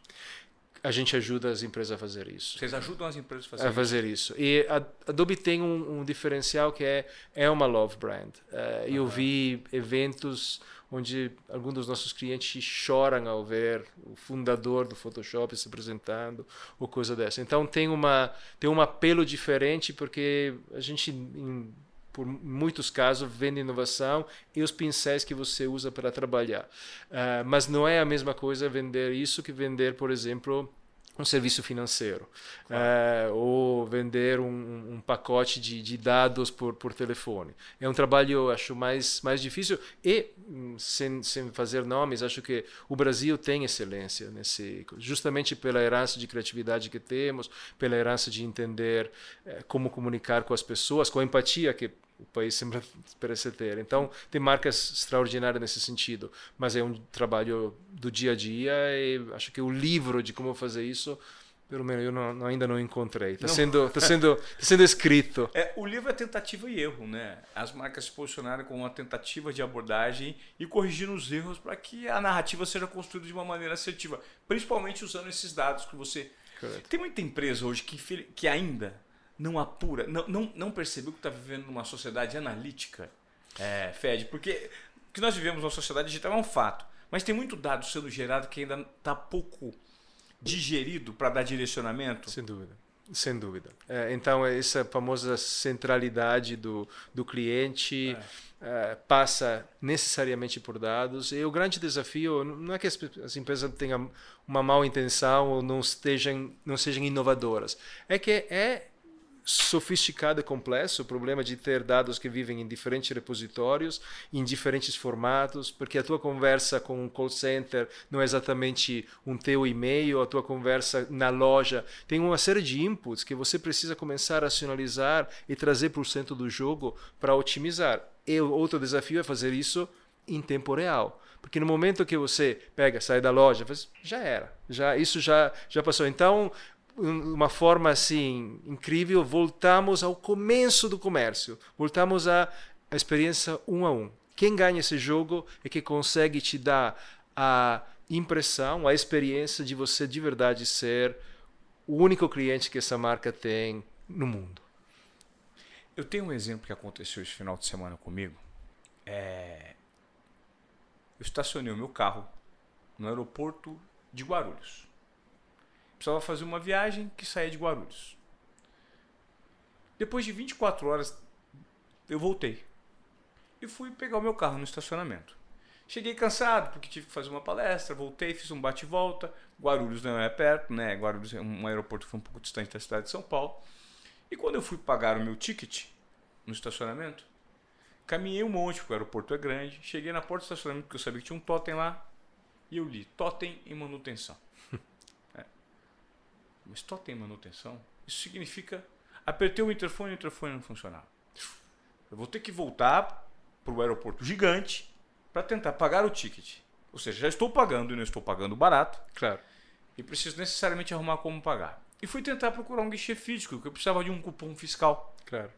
A gente ajuda as empresas a fazer isso. Vocês ajudam as empresas a fazer, a fazer isso. isso. E a Adobe tem um, um, diferencial que é, é uma love brand. Uh, Eu vi eventos onde alguns dos nossos clientes choram ao ver o fundador do Photoshop se apresentando ou coisa dessa. Então tem uma tem um apelo diferente porque a gente em, por muitos casos vende inovação e os pincéis que você usa para trabalhar. Uh, mas não é a mesma coisa vender isso que vender, por exemplo, um serviço financeiro claro. é, ou vender um, um pacote de, de, dados por, por telefone. É um trabalho, eu acho, mais, mais difícil e, hum, sem, sem fazer nomes, acho que o Brasil tem excelência nesse, justamente pela herança de criatividade que temos, pela herança de entender é, como comunicar com as pessoas, com a empatia que o país sempre parece ter. Então, tem marcas extraordinárias nesse sentido, mas é um trabalho do dia a dia e acho que o livro de como fazer isso, pelo menos eu não, ainda não encontrei. Está sendo, tá sendo, tá sendo escrito. É, o livro é tentativa e erro, né? As marcas se posicionaram com uma tentativa de abordagem e corrigindo os erros para que a narrativa seja construída de uma maneira assertiva, principalmente usando esses dados que você. Correto. Tem muita empresa hoje que, que ainda não apura, não, não, não percebeu que está vivendo numa sociedade analítica, é, Fed? Porque que nós vivemos numa sociedade digital é um fato, mas tem muito dado sendo gerado que ainda está pouco digerido para dar direcionamento. Sem dúvida. Sem dúvida. É, então, essa famosa centralidade do, do cliente é. é, passa necessariamente por dados. E o grande desafio não é que as, as empresas tenham uma má intenção ou não, estejam, não sejam inovadoras, é que é sofisticado e complexo, o problema de ter dados que vivem em diferentes repositórios, em diferentes formatos, porque a tua conversa com um call center não é exatamente um teu e-mail, a tua conversa na loja tem uma série de inputs que você precisa começar a racionalizar e trazer para o centro do jogo para otimizar. E outro desafio é fazer isso em tempo real. Porque no momento que você pega, sai da loja, já era, já isso já já passou. Então, uma forma assim incrível, voltamos ao começo do comércio, voltamos à, experiência um a um. Quem ganha esse jogo é que consegue te dar a impressão, a experiência de você de verdade ser o único cliente que essa marca tem no mundo. Eu tenho um exemplo que aconteceu esse final de semana comigo. É... Eu estacionei o meu carro no aeroporto de Guarulhos precisava fazer uma viagem que saía de Guarulhos. Depois de 24 horas, eu voltei. E fui pegar o meu carro no estacionamento. Cheguei cansado, porque tive que fazer uma palestra, voltei, fiz um bate-volta. Guarulhos não é perto, né? Guarulhos é um aeroporto que foi um pouco distante da cidade de São Paulo. E quando eu fui pagar o meu ticket no estacionamento, caminhei um monte, porque o aeroporto é grande. Cheguei na porta do estacionamento, porque eu sabia que tinha um totem lá. E eu li, totem em manutenção. Mas totem em manutenção? Isso significa... Apertei o interfone e o interfone não funcionava. Eu vou ter que voltar para o aeroporto gigante para tentar pagar o ticket. Ou seja, já estou pagando e não estou pagando barato. Claro. E preciso necessariamente arrumar como pagar. E fui tentar procurar um guichê físico, porque eu precisava de um cupom fiscal. Claro.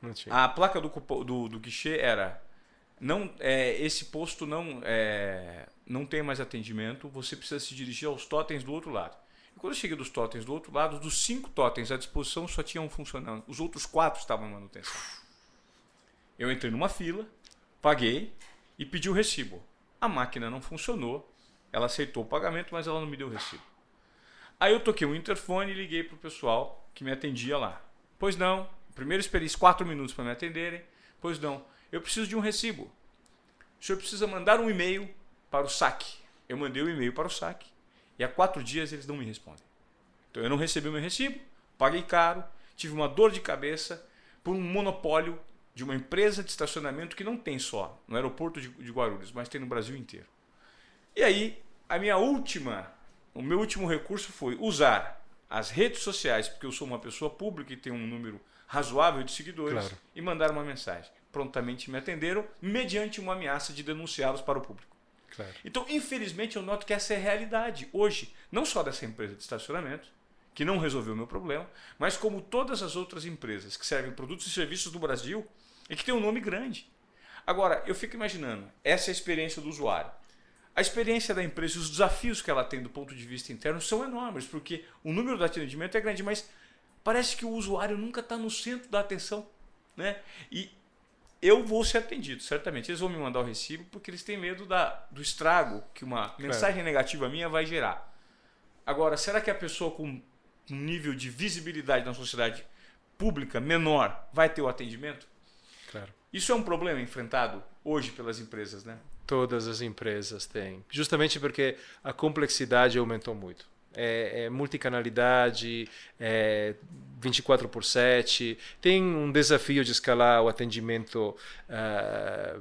Não tinha. A placa do, cupom, do, do guichê era não é, esse posto não é, não tem mais atendimento, você precisa se dirigir aos totens do outro lado. E quando eu cheguei dos totens do outro lado, dos cinco totens à disposição só tinha um funcionando. Os outros quatro estavam em manutenção. Eu entrei numa fila, paguei e pedi o recibo. A máquina não funcionou, ela aceitou o pagamento, mas ela não me deu o recibo. Aí eu toquei o interfone e liguei para o pessoal que me atendia lá. Pois não, primeiro esperei quatro minutos para me atenderem. Pois não, eu preciso de um recibo. O senhor precisa mandar um e-mail para o saque. Eu mandei o um e-mail para o saque e há quatro dias eles não me respondem. Então eu não recebi o meu recibo, paguei caro, tive uma dor de cabeça por um monopólio de uma empresa de estacionamento que não tem só no aeroporto de, de Guarulhos, mas tem no Brasil inteiro. E aí, a minha última, o meu último recurso foi usar as redes sociais, porque eu sou uma pessoa pública e tenho um número razoável de seguidores, Claro. e mandar uma mensagem. Prontamente me atenderam, mediante uma ameaça de denunciá-los para o público. Claro. Então, infelizmente, eu noto que essa é a realidade hoje, não só dessa empresa de estacionamento, que não resolveu o meu problema, mas como todas as outras empresas que servem produtos e serviços do Brasil e que tem um nome grande. Agora, eu fico imaginando, essa é a experiência do usuário. A experiência da empresa e os desafios que ela tem do ponto de vista interno são enormes, porque o número de atendimento é grande, mas parece que o usuário nunca está no centro da atenção. Né? E eu vou ser atendido, certamente. Eles vão me mandar o recibo porque eles têm medo da, do estrago que uma mensagem negativa minha vai gerar. Agora, será que a pessoa com um nível de visibilidade na sociedade pública menor vai ter o atendimento? Claro. Isso é um problema enfrentado hoje pelas empresas, né? Todas as empresas têm. Justamente porque a complexidade aumentou muito. É, é multicanalidade, é 24 por 7. Tem um desafio de escalar o atendimento ah,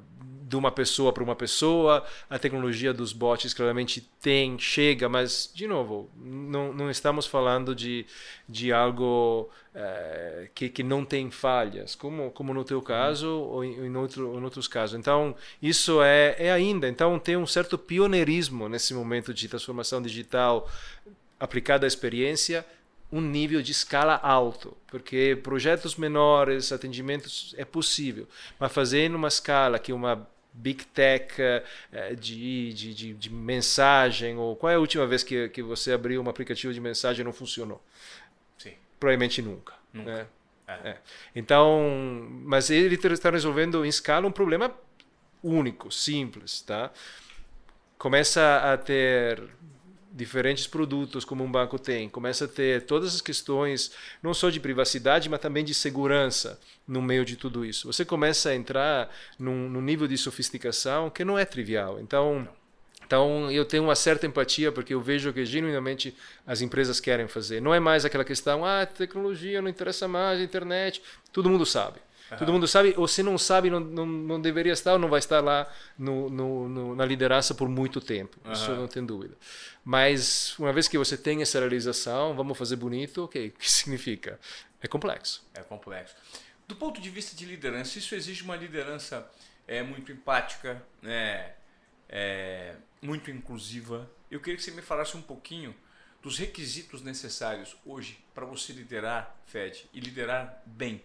de uma pessoa para uma pessoa. A tecnologia dos bots claramente tem, chega, mas, de novo, não, não estamos falando de, de algo eh, que, que não tem falhas, como, como no teu caso ou em, em, outro, em outros casos. Então, isso é, é ainda. Então, tem um certo pioneirismo nesse momento de transformação digital aplicada à experiência um nível de escala alto, porque projetos menores, atendimentos é possível, mas fazer numa escala que uma big tech eh, de, de, de, de, mensagem, ou qual é a última vez que, que você abriu um aplicativo de mensagem e não funcionou? Sim. Provavelmente nunca. Nunca. Né? É. É. Então, mas ele está resolvendo em escala um problema único, simples, tá? Começa a ter diferentes produtos como um banco tem, começa a ter todas as questões não só de privacidade, mas também de segurança no meio de tudo isso. Você começa a entrar num, num nível de sofisticação que não é trivial. Então, então eu tenho uma certa empatia porque eu vejo que genuinamente as empresas querem fazer. Não é mais aquela questão, ah, tecnologia não interessa mais, internet, todo mundo sabe. Uhum. Todo mundo sabe, ou se não sabe, não, não, não deveria estar, ou não vai estar lá no, no, no, na liderança por muito tempo. Uhum. Isso não tem dúvida. Mas uma vez que você tem essa realização, vamos fazer bonito, ok. O que significa? É complexo. É complexo. Do ponto de vista de liderança, isso exige uma liderança é, muito empática, né? É, muito inclusiva. Eu queria que você me falasse um pouquinho dos requisitos necessários hoje para você liderar, Fed, e liderar bem.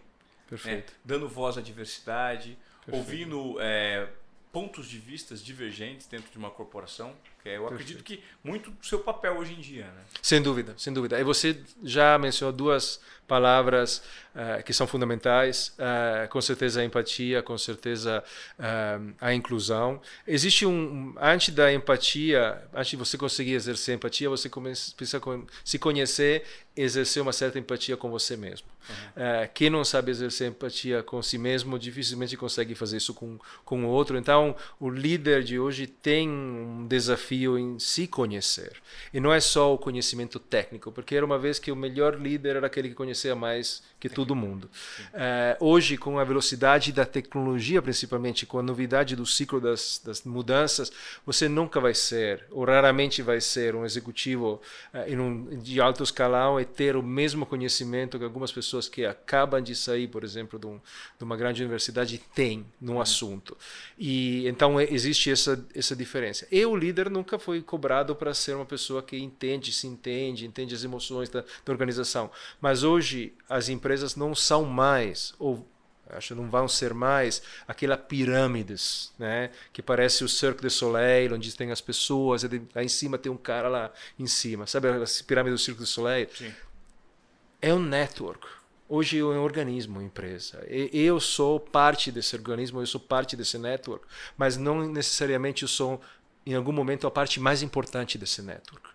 Perfeito. Né? Dando voz à diversidade, Perfeito. ouvindo é, pontos de vistas divergentes dentro de uma corporação. Eu acredito que muito do seu papel hoje em dia, né? Sem dúvida, sem dúvida. E você já mencionou duas palavras uh, que são fundamentais, uh, com certeza a empatia, com certeza uh, a inclusão. Existe um, antes da empatia, antes de você conseguir exercer empatia, você precisa se conhecer, exercer uma certa empatia com você mesmo. Uhum. quem não sabe exercer empatia com si mesmo, dificilmente consegue fazer isso com, com o outro. Então, o líder de hoje tem um desafio em se conhecer. E não é só o conhecimento técnico, porque era uma vez que o melhor líder era aquele que conhecia mais que todo mundo. É, hoje, com a velocidade da tecnologia, principalmente, com a novidade do ciclo das, das mudanças, você nunca vai ser, ou raramente vai ser, um executivo é, um, de alto escalão e ter o mesmo conhecimento que algumas pessoas que acabam de sair, por exemplo, de, um, de uma grande universidade têm num assunto. E então existe essa essa diferença. E o líder nunca foi cobrado para ser uma pessoa que entende, se entende, entende as emoções da, da organização. Mas hoje as empresas não são mais, ou acho não vão ser mais aquela pirâmides, né, que parece o Cirque du Soleil, onde tem as pessoas, lá em cima tem um cara lá em cima, sabe a pirâmide do Cirque du Soleil? Sim. É um network. Hoje é um organismo, uma empresa. Eu sou parte desse organismo, eu sou parte desse network, mas não necessariamente eu sou, em algum momento, a parte mais importante desse network.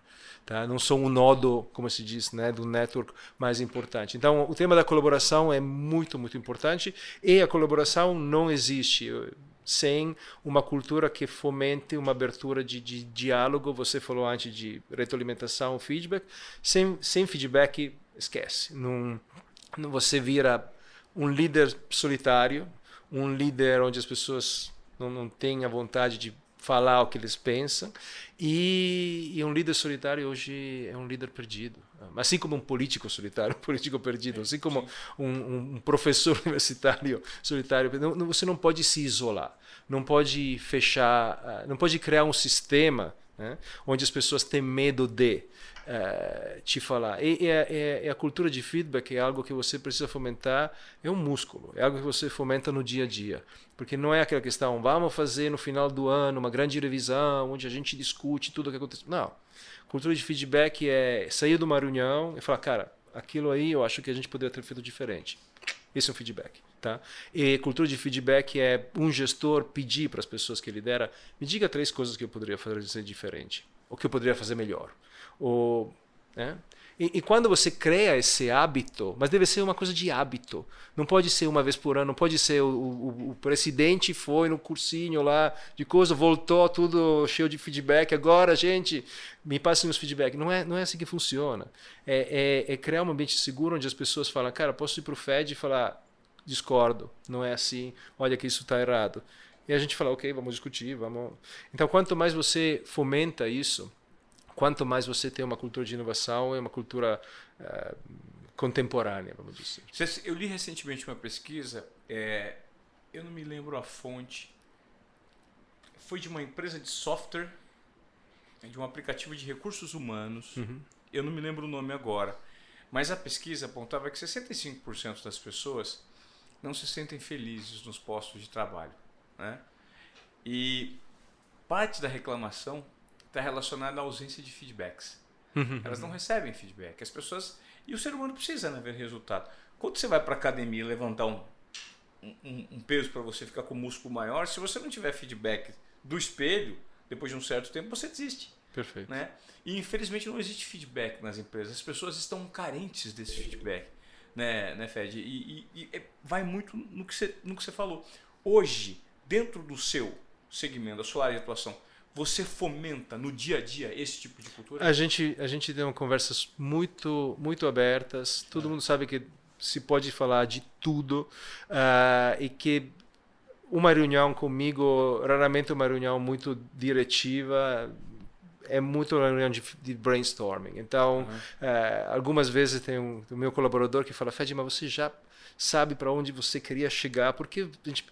Tá? Não sou um nodo, como se diz, né, do network mais importante. Então, o tema da colaboração é muito, muito importante e a colaboração não existe sem uma cultura que fomente uma abertura de, de diálogo. Você falou antes de retroalimentação, feedback. Sem, sem feedback, esquece. Não, não, você vira um líder solitário, um líder onde as pessoas não, não têm a vontade de falar o que eles pensam. E, e, um líder solitário hoje é um líder perdido. Assim como um político solitário, um político perdido, assim como um, um professor universitário solitário, não, você não pode se isolar, não pode fechar, ah, não pode criar um sistema né, onde as pessoas têm medo de. Eh, te falar. E, e, e, a cultura de feedback é algo que você precisa fomentar, é um músculo, é algo que você fomenta no dia a dia. Porque não é aquela questão, vamos fazer no final do ano uma grande revisão, onde a gente discute tudo o que aconteceu. Não. Cultura de feedback é sair de uma reunião e falar, cara, aquilo aí eu acho que a gente poderia ter feito diferente. Esse é um feedback. Tá? E cultura de feedback é um gestor pedir para as pessoas que lidera, me diga três coisas que eu poderia fazer diferente, ou que eu poderia fazer melhor. Ou, né? E, e, quando você cria esse hábito, mas deve ser uma coisa de hábito, não pode ser uma vez por ano, não pode ser o, o, o presidente foi no cursinho lá de coisa, voltou tudo cheio de feedback, agora gente, me passem os feedback. Não é, não é assim que funciona. É, é, é criar um ambiente seguro onde as pessoas falam, cara, posso ir para o FED e falar, discordo, não é assim, olha que isso está errado. E a gente fala, ok, vamos discutir, vamos. Então, quanto mais você fomenta isso, quanto mais você tem uma cultura de inovação, é uma cultura uh, contemporânea, vamos dizer. Eu li recentemente uma pesquisa, é, eu não me lembro a fonte, foi de uma empresa de software, de um aplicativo de recursos humanos, uhum. eu não me lembro o nome agora, mas a pesquisa apontava que 65% das pessoas não se sentem felizes nos postos de trabalho. Né? E parte da reclamação está relacionada à ausência de feedbacks. Uhum. Elas não recebem feedback. As pessoas. E o ser humano precisa né, ver resultado. Quando você vai para a academia levantar um, um, um peso para você ficar com o músculo maior, se você não tiver feedback do espelho, depois de um certo tempo, você desiste. Perfeito. Né? E infelizmente não existe feedback nas empresas. As pessoas estão carentes desse feedback, né, né Fed? E, e, e vai muito no que, você, no que você falou. Hoje, dentro do seu segmento, da sua área de atuação, você fomenta no dia a dia esse tipo de cultura? A gente, a gente tem conversas muito, muito abertas. Todo é. mundo sabe que se pode falar de tudo uh, e que uma reunião comigo, raramente uma reunião muito diretiva, é muito uma reunião de, de brainstorming. Então, uhum. uh, algumas vezes tem um, o meu colaborador que fala, Fed, mas você já sabe para onde você queria chegar, porque a gente,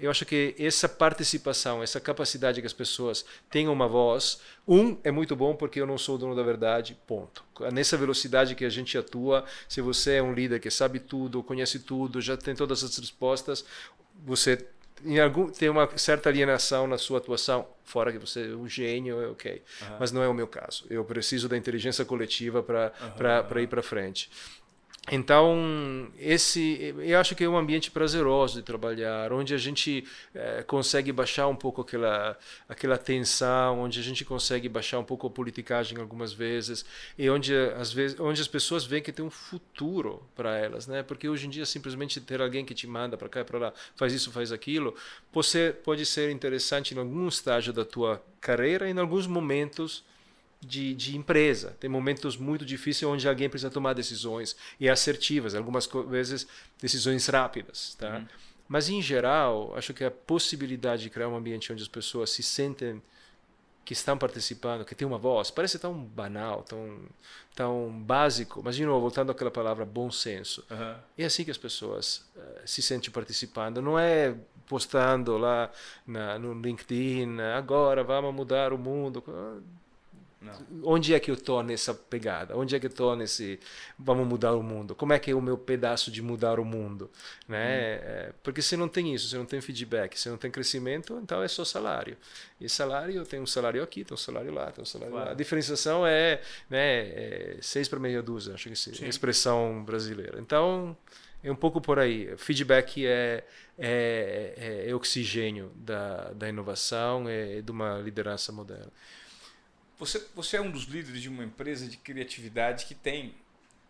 eu acho que essa participação, essa capacidade que as pessoas tenham uma voz, um é muito bom porque eu não sou o dono da verdade, ponto. Nessa velocidade que a gente atua, se você é um líder que sabe tudo, conhece tudo, já tem todas as respostas, você algum, tem uma certa alienação na sua atuação, fora que você é um gênio, é ok. Uhum. Mas não é o meu caso. Eu preciso da inteligência coletiva para uhum. ir para frente. Então, esse, eu acho que é um ambiente prazeroso de trabalhar, onde a gente é, consegue baixar um pouco aquela, aquela tensão, onde a gente consegue baixar um pouco a politicagem algumas vezes, e onde, às vezes, onde as pessoas veem que tem um futuro para elas, né? Porque hoje em dia, simplesmente ter alguém que te manda para cá e para lá, faz isso, faz aquilo, pode ser, pode ser interessante em algum estágio da tua carreira, em alguns momentos de, de, empresa. Tem momentos muito difíceis onde alguém precisa tomar decisões e assertivas, algumas vezes decisões rápidas, tá? Uhum. Mas em geral, acho que a possibilidade de criar um ambiente onde as pessoas se sentem que estão participando, que tem uma voz, parece tão banal, tão tão básico, mas de novo, voltando àquela palavra bom senso. Uhum. É assim que as pessoas uh, se sentem participando, não é postando lá na, no LinkedIn, agora vamos mudar o mundo. Não. Onde é que eu estou nessa pegada? Onde é que eu estou nesse vamos mudar o mundo? Como é que é o meu pedaço de mudar o mundo? Né? Hum. É, porque se não tem isso, se não tem feedback, se não tem crescimento, então é só salário. E salário, tem um salário aqui, tem um salário lá, tem um salário claro. lá. A diferenciação é, né, é seis para meia dúzia, acho que é a expressão brasileira. Então, é um pouco por aí. Feedback é, é, é, é oxigênio da, da inovação, é de uma liderança moderna. Você, você é um dos líderes de uma empresa de criatividade que tem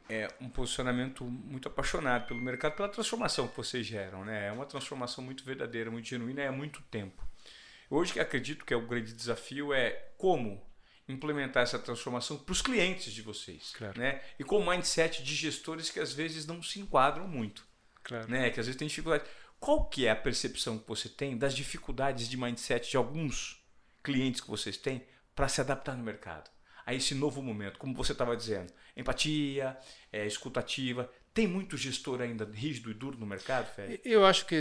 é, um posicionamento muito apaixonado pelo mercado, pela transformação que vocês geram. Né? É uma transformação muito verdadeira, muito genuína e há muito tempo. Hoje, que acredito que é o grande desafio é como implementar essa transformação para os clientes de vocês. Claro. Né? E com o mindset de gestores que às vezes não se enquadram muito. Claro. Né? Que às vezes tem dificuldade. Qual que é a percepção que você tem das dificuldades de mindset de alguns clientes que vocês têm para se adaptar no mercado a esse novo momento, como você estava dizendo, empatia, é, escutativa. Tem muito gestor ainda rígido e duro no mercado, Fred? Eu acho que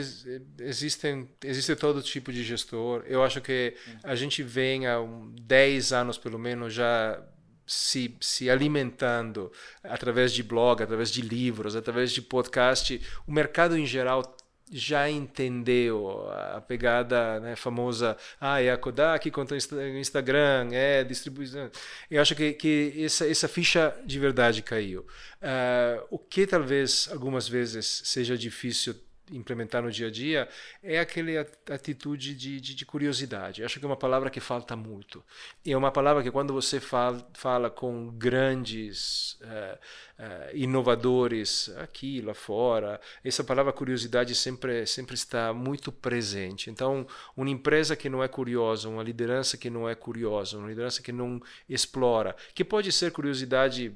existem, existe todo tipo de gestor. Eu acho que a gente vem há 10 anos, pelo menos, já se, se alimentando através de blog, através de livros, através de podcast. O mercado em geral já entendeu a pegada né, famosa, ah, é a Kodak contra o Instagram, é distribuição. Eu acho que, que essa, essa ficha de verdade caiu. Uh, o que talvez algumas vezes seja difícil implementar no dia a dia é aquela atitude de, de, de, curiosidade. Acho que é uma palavra que falta muito. E é uma palavra que quando você fala, fala com grandes uh, uh, inovadores aqui, lá fora, essa palavra curiosidade sempre, sempre está muito presente. Então, uma empresa que não é curiosa, uma liderança que não é curiosa, uma liderança que não explora, que pode ser curiosidade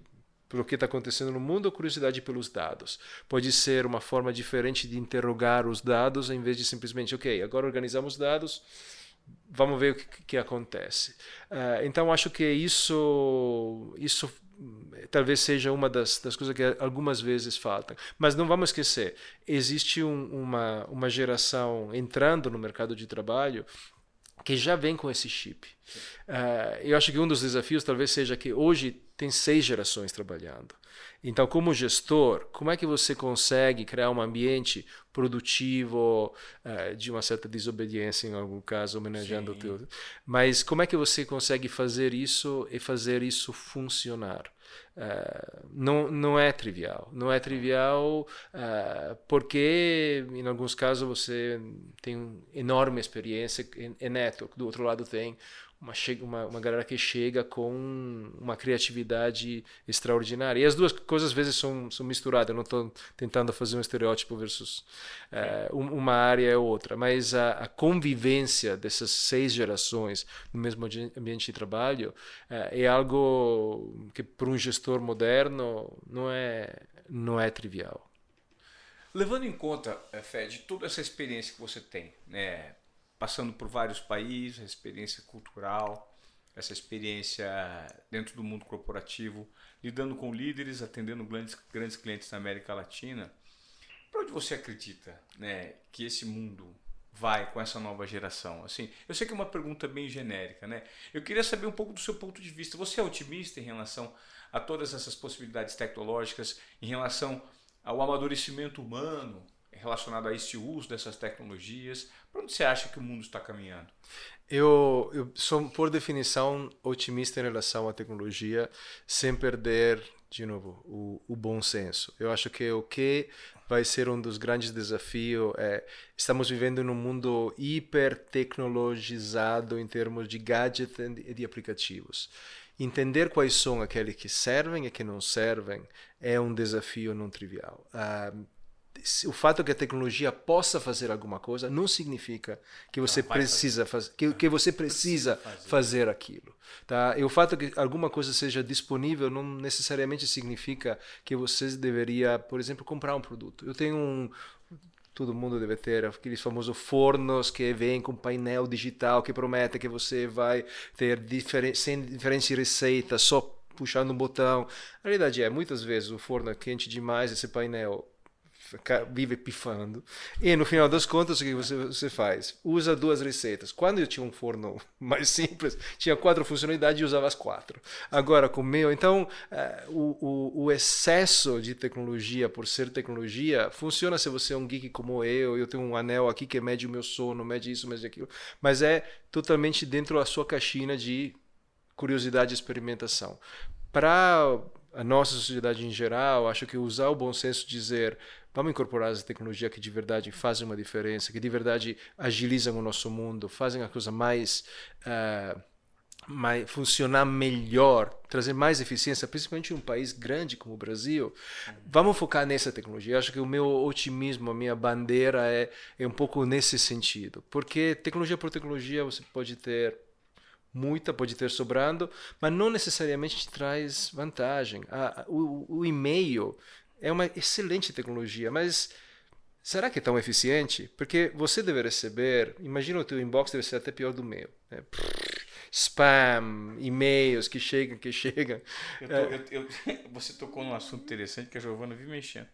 pelo que está acontecendo no mundo ou curiosidade pelos dados. Pode ser uma forma diferente de interrogar os dados em vez de simplesmente, ok, agora organizamos dados, vamos ver o que, que acontece. Uh, então acho que isso, isso talvez seja uma das, das coisas que algumas vezes faltam. Mas não vamos esquecer, existe um, uma, uma geração entrando no mercado de trabalho que já vem com esse chip. Uh, eu acho que um dos desafios talvez seja que hoje tem seis gerações trabalhando. Então, como gestor, como é que você consegue criar um ambiente produtivo, uh, de uma certa desobediência em algum caso, homenageando Sim. o teu... Mas como é que você consegue fazer isso e fazer isso funcionar? Uh, não, não é trivial. Não é trivial uh, porque, em alguns casos, você tem enorme experiência e neto. Do outro lado, tem uma, uma, uma galera que chega com uma criatividade extraordinária. E as duas coisas às vezes são, são misturadas. Eu não estou tentando fazer um estereótipo versus uh, uma área ou outra, mas a, a, convivência dessas seis gerações no mesmo ambiente de trabalho uh, é algo que para um gestor moderno não é não é trivial. Levando em conta, eh, Fed, toda essa experiência que você tem, né, passando por vários países, a experiência cultural, essa experiência dentro do mundo corporativo, lidando com líderes, atendendo grandes, grandes clientes na América Latina. Para onde você acredita né, que esse mundo vai com essa nova geração? Assim, eu sei que é uma pergunta bem genérica, né? Eu queria saber um pouco do seu ponto de vista. Você é otimista em relação a todas essas possibilidades tecnológicas, em relação ao amadurecimento humano, relacionado a esse uso dessas tecnologias? Para onde você acha que o mundo está caminhando? Eu, eu sou, por definição, otimista em relação à tecnologia, sem perder, de novo, o, o bom senso. Eu acho que o que vai ser um dos grandes desafios é estamos vivendo num mundo hiper tecnologizado em termos de gadgets e de aplicativos. Entender quais são aqueles que servem e que não servem é um desafio não trivial. Uh, o fato que a tecnologia possa fazer alguma coisa não significa que você precisa fazer, fazer que, que você precisa, precisa fazer. fazer. aquilo tá e o fato que alguma coisa seja disponível não necessariamente significa que você deveria por exemplo comprar um produto eu tenho um todo mundo deve ter aqueles famosos fornos que vêm com painel digital que promete que você vai ter diferen sem diferentes receitas só puxando um botão. A realidade é, muitas vezes o forno é quente demais, esse painel vive pifando. E no final das contas, o que você, você faz? Usa duas receitas. Quando eu tinha um forno mais simples, tinha quatro funcionalidades e usava as quatro. Agora, com o meu, então, uh, o, o, o, excesso de tecnologia, por ser tecnologia, funciona se você é um geek como eu. Eu tenho um anel aqui que mede o meu sono, mede isso, mede aquilo. Mas é totalmente dentro da sua caixinha de curiosidade e experimentação. Para a nossa sociedade em geral, acho que usar o bom senso, dizer vamos incorporar essa tecnologia que de verdade fazem uma diferença, que de verdade agilizam o nosso mundo, fazem a coisa mais, uh, mais funcionar melhor, trazer mais eficiência, principalmente em um país grande como o Brasil. Vamos focar nessa tecnologia. Acho que o meu otimismo, a minha bandeira é, é um pouco nesse sentido, porque tecnologia por tecnologia você pode ter muita pode ter sobrando, mas não necessariamente te traz vantagem. Ah, o, o e-mail é uma excelente tecnologia, mas será que é tão eficiente? Porque você deve receber, imagina o teu inbox deve ser até pior do meu. Né? spam, e-mails que chegam, que chegam. Eu tô, é. eu, eu, você tocou num assunto interessante que a Giovana vive mexendo.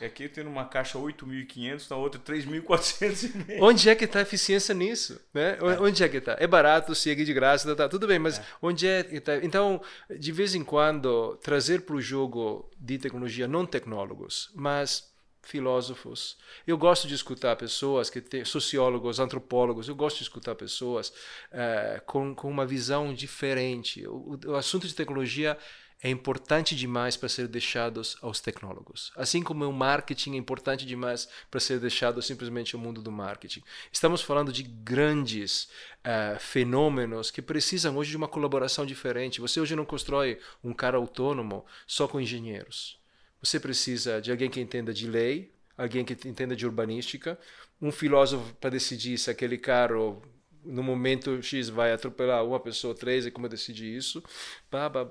É aqui eu tenho uma caixa 8.500, na outra 3.400 Onde é que está a eficiência nisso? Né? É. Onde é que está? É barato, segue de graça, tá, tá, tudo bem, mas é. onde é que está? Então, de vez em quando, trazer para o jogo de tecnologia não tecnólogos, mas filósofos. Eu gosto de escutar pessoas que têm sociólogos, antropólogos. Eu gosto de escutar pessoas uh, com, com uma visão diferente. O, o assunto de tecnologia é importante demais para ser deixados aos tecnólogos. Assim como o marketing é importante demais para ser deixado simplesmente ao mundo do marketing. Estamos falando de grandes uh, fenômenos que precisam hoje de uma colaboração diferente. Você hoje não constrói um carro autônomo só com engenheiros. Você precisa de alguém que entenda de lei, alguém que entenda de urbanística, um filósofo para decidir se aquele carro no momento X vai atropelar uma pessoa, três, e como decidir isso. Bah, bah,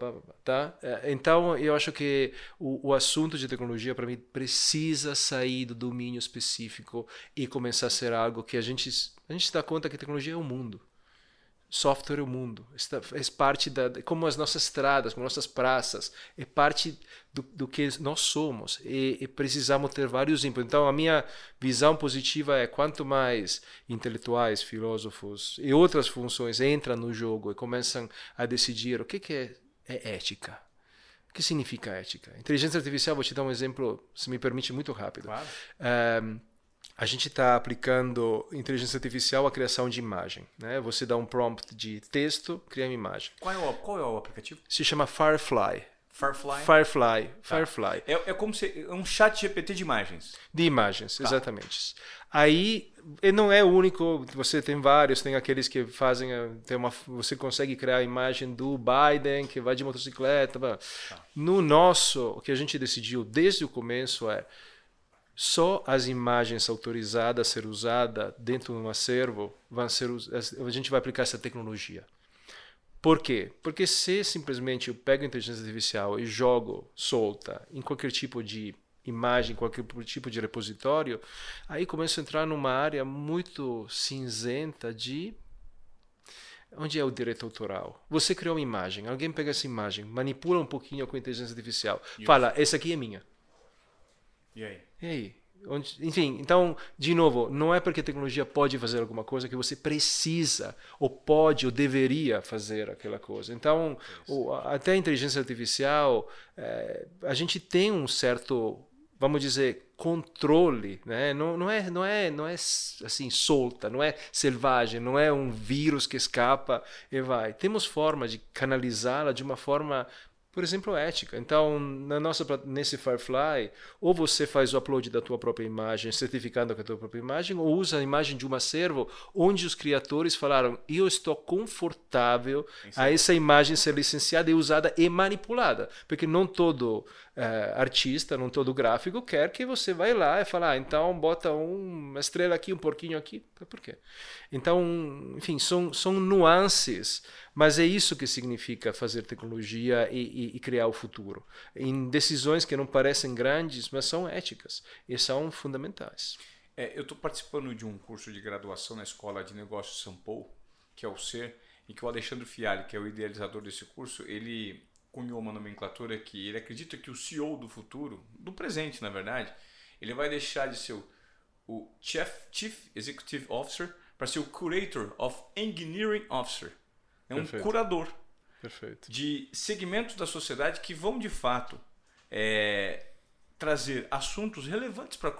tá? É, então, eu acho que o, o assunto de tecnologia, para mim, precisa sair do domínio específico e começar a ser algo que a gente, a gente dá conta que tecnologia é o mundo software é o mundo. É parte da, como as nossas estradas, como nossas praças, é parte do, do que nós somos e, e, precisamos ter vários inputs. Então, a minha visão positiva é quanto mais intelectuais, filósofos e outras funções entram no jogo e começam a decidir o que, que é, é ética. O que significa ética? Inteligência artificial, vou te dar um exemplo, se me permite, muito rápido. Claro. Um, a gente está aplicando inteligência artificial à criação de imagem. Né? Você dá um prompt de texto, cria uma imagem. Qual é o, qual é o aplicativo? Se chama Firefly. Firefly? Firefly. Tá. Firefly. É, é como se é um chat GPT de imagens. De imagens, tá. exatamente. Aí, não é o único, você tem vários, tem aqueles que fazem, tem uma, você consegue criar a imagem do Biden que vai de motocicleta. Tá. No nosso, o que a gente decidiu desde o começo é só as imagens autorizadas a ser usadas dentro de um acervo vão ser a gente vai aplicar essa tecnologia. Por quê? Porque se simplesmente eu pego a inteligência artificial e jogo solta em qualquer tipo de imagem, qualquer tipo de repositório, aí começo a entrar numa área muito cinzenta de onde é o direito autoral? Você criou uma imagem, alguém pega essa imagem, manipula um pouquinho com a inteligência artificial, fala, essa aqui é minha. E aí? E aí? Onde, enfim, então, de novo, não é porque a tecnologia pode fazer alguma coisa que você precisa, ou pode, ou deveria fazer aquela coisa. Então, o, até a inteligência artificial, é, a gente tem um certo vamos dizer, controle, né? Não, não é, não é, não é assim solta, não é selvagem, não é um vírus que escapa e vai. Temos forma de canalizá-la de uma forma por exemplo, ética. Então, na nossa, nesse Firefly, ou você faz o upload da tua própria imagem, certificando com a tua própria imagem, ou usa a imagem de um acervo onde os criadores falaram: eu estou confortável a essa imagem ser licenciada e usada e manipulada, porque não todo uh, artista, não todo gráfico quer que você vai lá e fale, ah, então bota uma estrela aqui, um porquinho aqui. Por quê? Então, enfim, são, são nuances, mas é isso que significa fazer tecnologia e, e, e criar o futuro. Em decisões que não parecem grandes, mas são éticas e são fundamentais. É, eu estou participando de um curso de graduação na Escola de Negócios São Paulo, que é o SER, e que o Alexandre Fialli, que é o idealizador desse curso, ele cunhou uma nomenclatura que ele acredita que o CEO do futuro, do presente na verdade, ele vai deixar de ser o, o Chief, Chief Executive Officer para ser o Curator of Engineering Officer. É um Perfeito. curador Perfeito. de segmentos da sociedade que vão de fato é, trazer assuntos relevantes para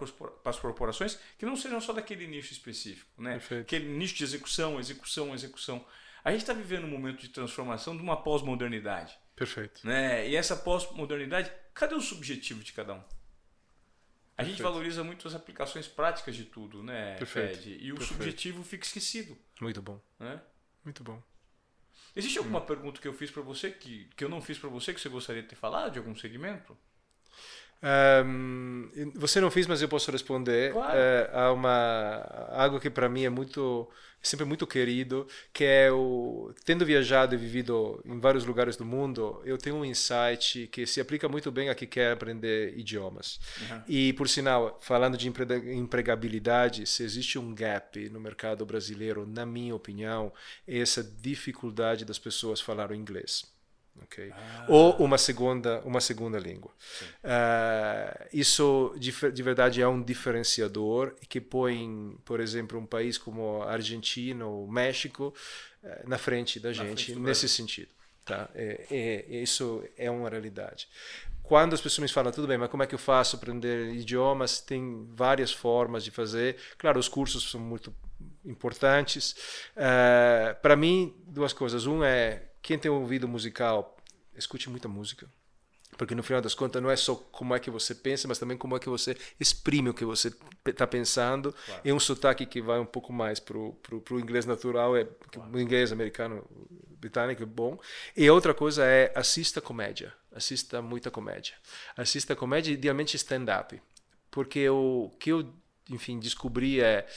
as corporações que não sejam só daquele nicho específico, né? Perfeito. Aquele nicho de execução, execução, execução. A gente está vivendo um momento de transformação de uma pós-modernidade. Perfeito. Né? E essa pós-modernidade, cadê o subjetivo de cada um? A Perfeito. gente valoriza muito as aplicações práticas de tudo, né, Perfeito. Fed? E o Perfeito. subjetivo fica esquecido. Muito bom. Né? Muito bom. Existe alguma hum. pergunta que eu fiz para você que, que eu não fiz para você que você gostaria de ter falado de algum segmento? Um, você não fez, mas eu posso responder. Claro. Uh, há uma algo que para mim é muito sempre muito querido, que é o tendo viajado e vivido em vários lugares do mundo, eu tenho um insight que se aplica muito bem a quem quer aprender idiomas. Uhum. E por sinal, falando de empregabilidade, se existe um gap no mercado brasileiro, na minha opinião, é essa dificuldade das pessoas falar o inglês ok? Ah. Ou uma segunda, uma segunda língua. Uh, isso de, de, verdade é um diferenciador que põe, por exemplo, um país como a Argentina ou México uh, na frente da gente frente nesse sentido. Tá? É, é, isso é uma realidade. Quando as pessoas me falam, tudo bem, mas como é que eu faço aprender idiomas? Tem várias formas de fazer. Claro, os cursos são muito importantes. Uh, Para mim, duas coisas. Um é quem tem ouvido musical, escute muita música. Porque no final das contas não é só como é que você pensa, mas também como é que você exprime o que você está pensando. Claro. É um sotaque que vai um pouco mais para o inglês natural, é claro. o inglês americano, britânico é bom. E outra coisa é assista comédia. Assista muita comédia. Assista comédia, idealmente stand-up. Porque o que eu, enfim, descobri é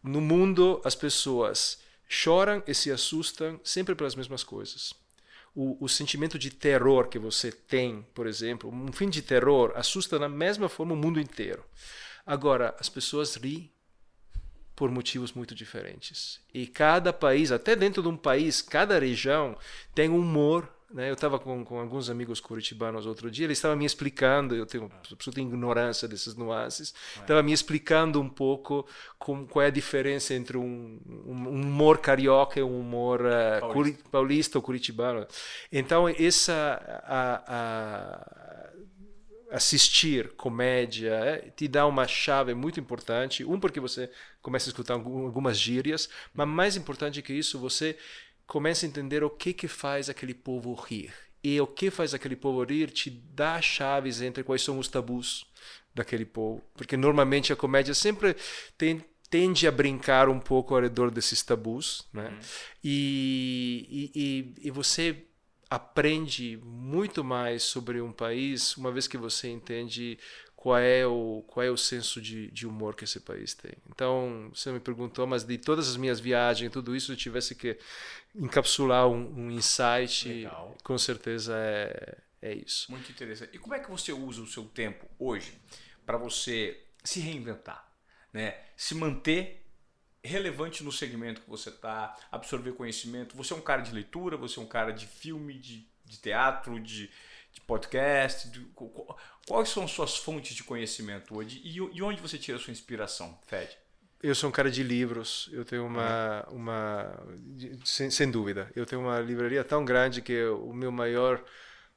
no mundo as pessoas choram e se assustam sempre pelas mesmas coisas. O, o, sentimento de terror que você tem, por exemplo, um filme de terror assusta da mesma forma o mundo inteiro. Agora, as pessoas riem por motivos muito diferentes. E cada país, até dentro de um país, cada região tem um humor? Eu estava com, com alguns amigos curitibanos outro dia, eles estavam me explicando, eu tenho absoluta ignorância dessas nuances, estava me explicando um pouco com, qual é a diferença entre um, um humor carioca e um humor uh, paulista. paulista. ou curitibano. Então, essa. A, a, assistir comédia é, te dá uma chave muito importante. Um, porque você começa a escutar algumas gírias, mas mais importante que isso, você começa a entender o que que faz aquele povo rir. E o que faz aquele povo rir te dá chaves entre quais são os tabus daquele povo. Porque normalmente a comédia sempre tem, tende a brincar um pouco ao redor desses tabus. Né? Uhum. E, e, e, você aprende muito mais sobre um país uma vez que você entende qual é o qual é o senso de, de humor que esse país tem. Então, você me perguntou, mas de todas as minhas viagens, tudo isso, eu tivesse que encapsular um, um insight, Legal. com certeza é, é isso. Muito interessante. E como é que você usa o seu tempo hoje para você se reinventar, né? Se manter relevante no segmento que você está, absorver conhecimento. Você é um cara de leitura, você é um cara de filme, de, de teatro, de de podcast? De, quais são suas fontes de conhecimento hoje e, e onde você tira a sua inspiração, Fed? Eu sou um cara de livros. Eu tenho uma, uma sem, sem, dúvida, eu tenho uma livraria tão grande que o meu maior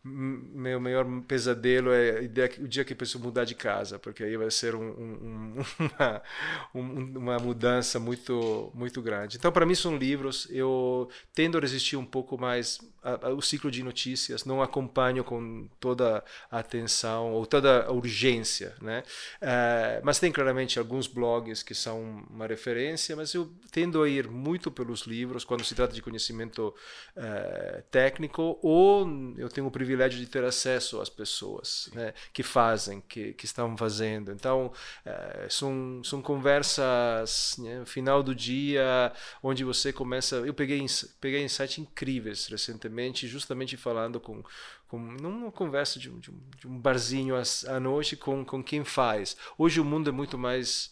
meu maior pesadelo é o dia que a pessoa mudar de casa, porque aí vai ser um, um, uma, uma mudança muito muito grande. Então, para mim são livros. Eu tendo a resistir um pouco mais ao ciclo de notícias, não acompanho com toda a atenção ou toda a urgência, né? Uh, mas tem claramente alguns blogs que são uma referência, mas eu tendo a ir muito pelos livros quando se trata de conhecimento uh, técnico ou eu tenho o privilégio de ter acesso às pessoas né, que fazem, que, que estão fazendo. Então, é, são, são conversas né, no final do dia, onde você começa. Eu peguei, peguei insights incríveis recentemente, justamente falando com, com numa conversa de um, de de um barzinho à noite com, com quem faz. Hoje o mundo é muito mais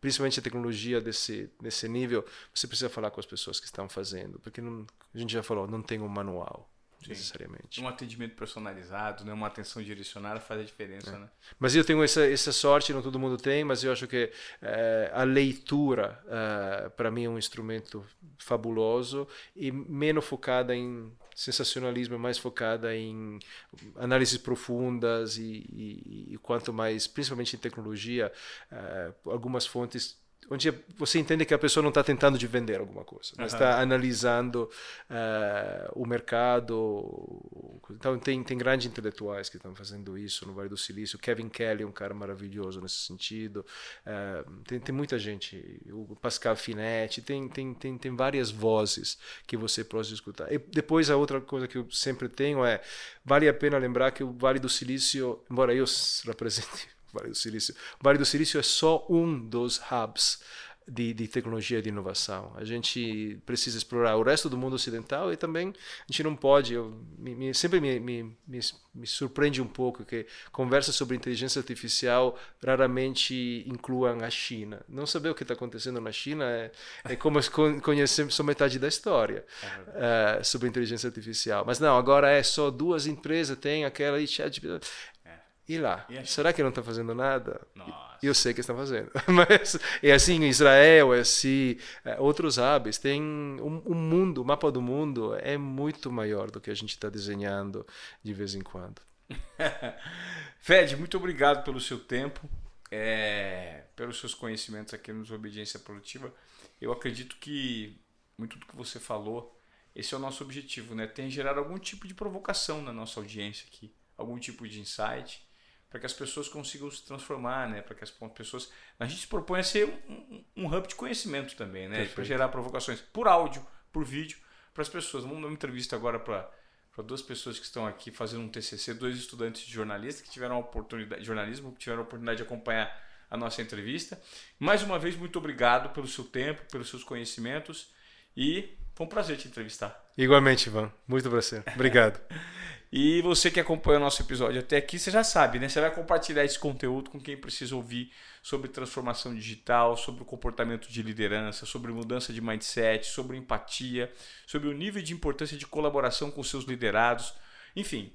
principalmente a tecnologia desse desse nível, você precisa falar com as pessoas que estão fazendo, porque não, a gente já falou, não tem um manual. Sim. necessariamente. Um atendimento personalizado, né? uma atenção direcionada faz a diferença. É. Né? Mas eu tenho essa, essa sorte, não todo mundo tem, mas eu acho que é, a leitura, é, para mim, é um instrumento fabuloso e menos focada em sensacionalismo, mais focada em análises profundas e, e, e quanto mais, principalmente em tecnologia, é, algumas fontes onde você entende que a pessoa não está tentando de vender alguma coisa, mas está uhum. analisando uh, o mercado. Então tem tem grandes intelectuais que estão fazendo isso no Vale do Silício. Kevin Kelly é um cara maravilhoso nesse sentido. Uh, tem, tem muita gente, o Pascal Finetti, tem tem tem tem várias vozes que você pode escutar. E depois a outra coisa que eu sempre tenho é vale a pena lembrar que o Vale do Silício, embora eu represente Vale do Silício. O Vale do Silício é só um dos hubs de, de, tecnologia e de inovação. A gente precisa explorar o resto do mundo ocidental e também a gente não pode. Eu, me, sempre me, me, me, surpreende um pouco que conversas sobre inteligência artificial raramente incluam a China. Não saber o que está acontecendo na China é, é como conhecer só metade da história uh, sobre inteligência artificial. Mas não, agora é só duas empresas, tem aquela e chat. E lá? E será que não está fazendo nada? Nossa. Eu sei que estão fazendo. Mas é assim em Israel, é assim, é, outros hubs. Tem um, um, mundo, o mapa do mundo é muito maior do que a gente está desenhando de vez em quando. Fed, muito obrigado pelo seu tempo, é, pelos seus conhecimentos aqui no Obediência Produtiva. Eu acredito que muito do que você falou, esse é o nosso objetivo, né? Tem gerar algum tipo de provocação na nossa audiência aqui, algum tipo de insight para que as pessoas consigam se transformar, né? Para que as pessoas. A gente se propõe a ser um, um hub de conhecimento também, né? Para gerar provocações por áudio, por vídeo, para as pessoas. Vamos dar uma entrevista agora para para duas pessoas que estão aqui fazendo um TCC, dois estudantes de jornalista que tiveram a oportunidade, jornalismo, que tiveram a oportunidade de acompanhar a nossa entrevista. Mais uma vez, muito obrigado pelo seu tempo, pelos seus conhecimentos e foi um prazer te entrevistar. Igualmente, Ivan. Muito prazer. Obrigado. E você que acompanha o nosso episódio até aqui, você já sabe, né? Você vai compartilhar esse conteúdo com quem precisa ouvir sobre transformação digital, sobre o comportamento de liderança, sobre mudança de mindset, sobre empatia, sobre o nível de importância de colaboração com seus liderados. Enfim,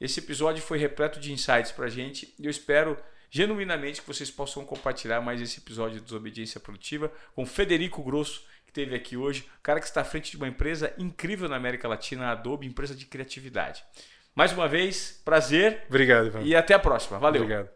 esse episódio foi repleto de insights para a gente e eu espero genuinamente que vocês possam compartilhar mais esse episódio de Desobediência Produtiva com Federico Grosso, que teve aqui hoje, cara que está à frente de uma empresa incrível na América Latina, a Adobe, empresa de criatividade. Mais uma vez, prazer. Obrigado, Ivan. E até a próxima. Valeu. Obrigado.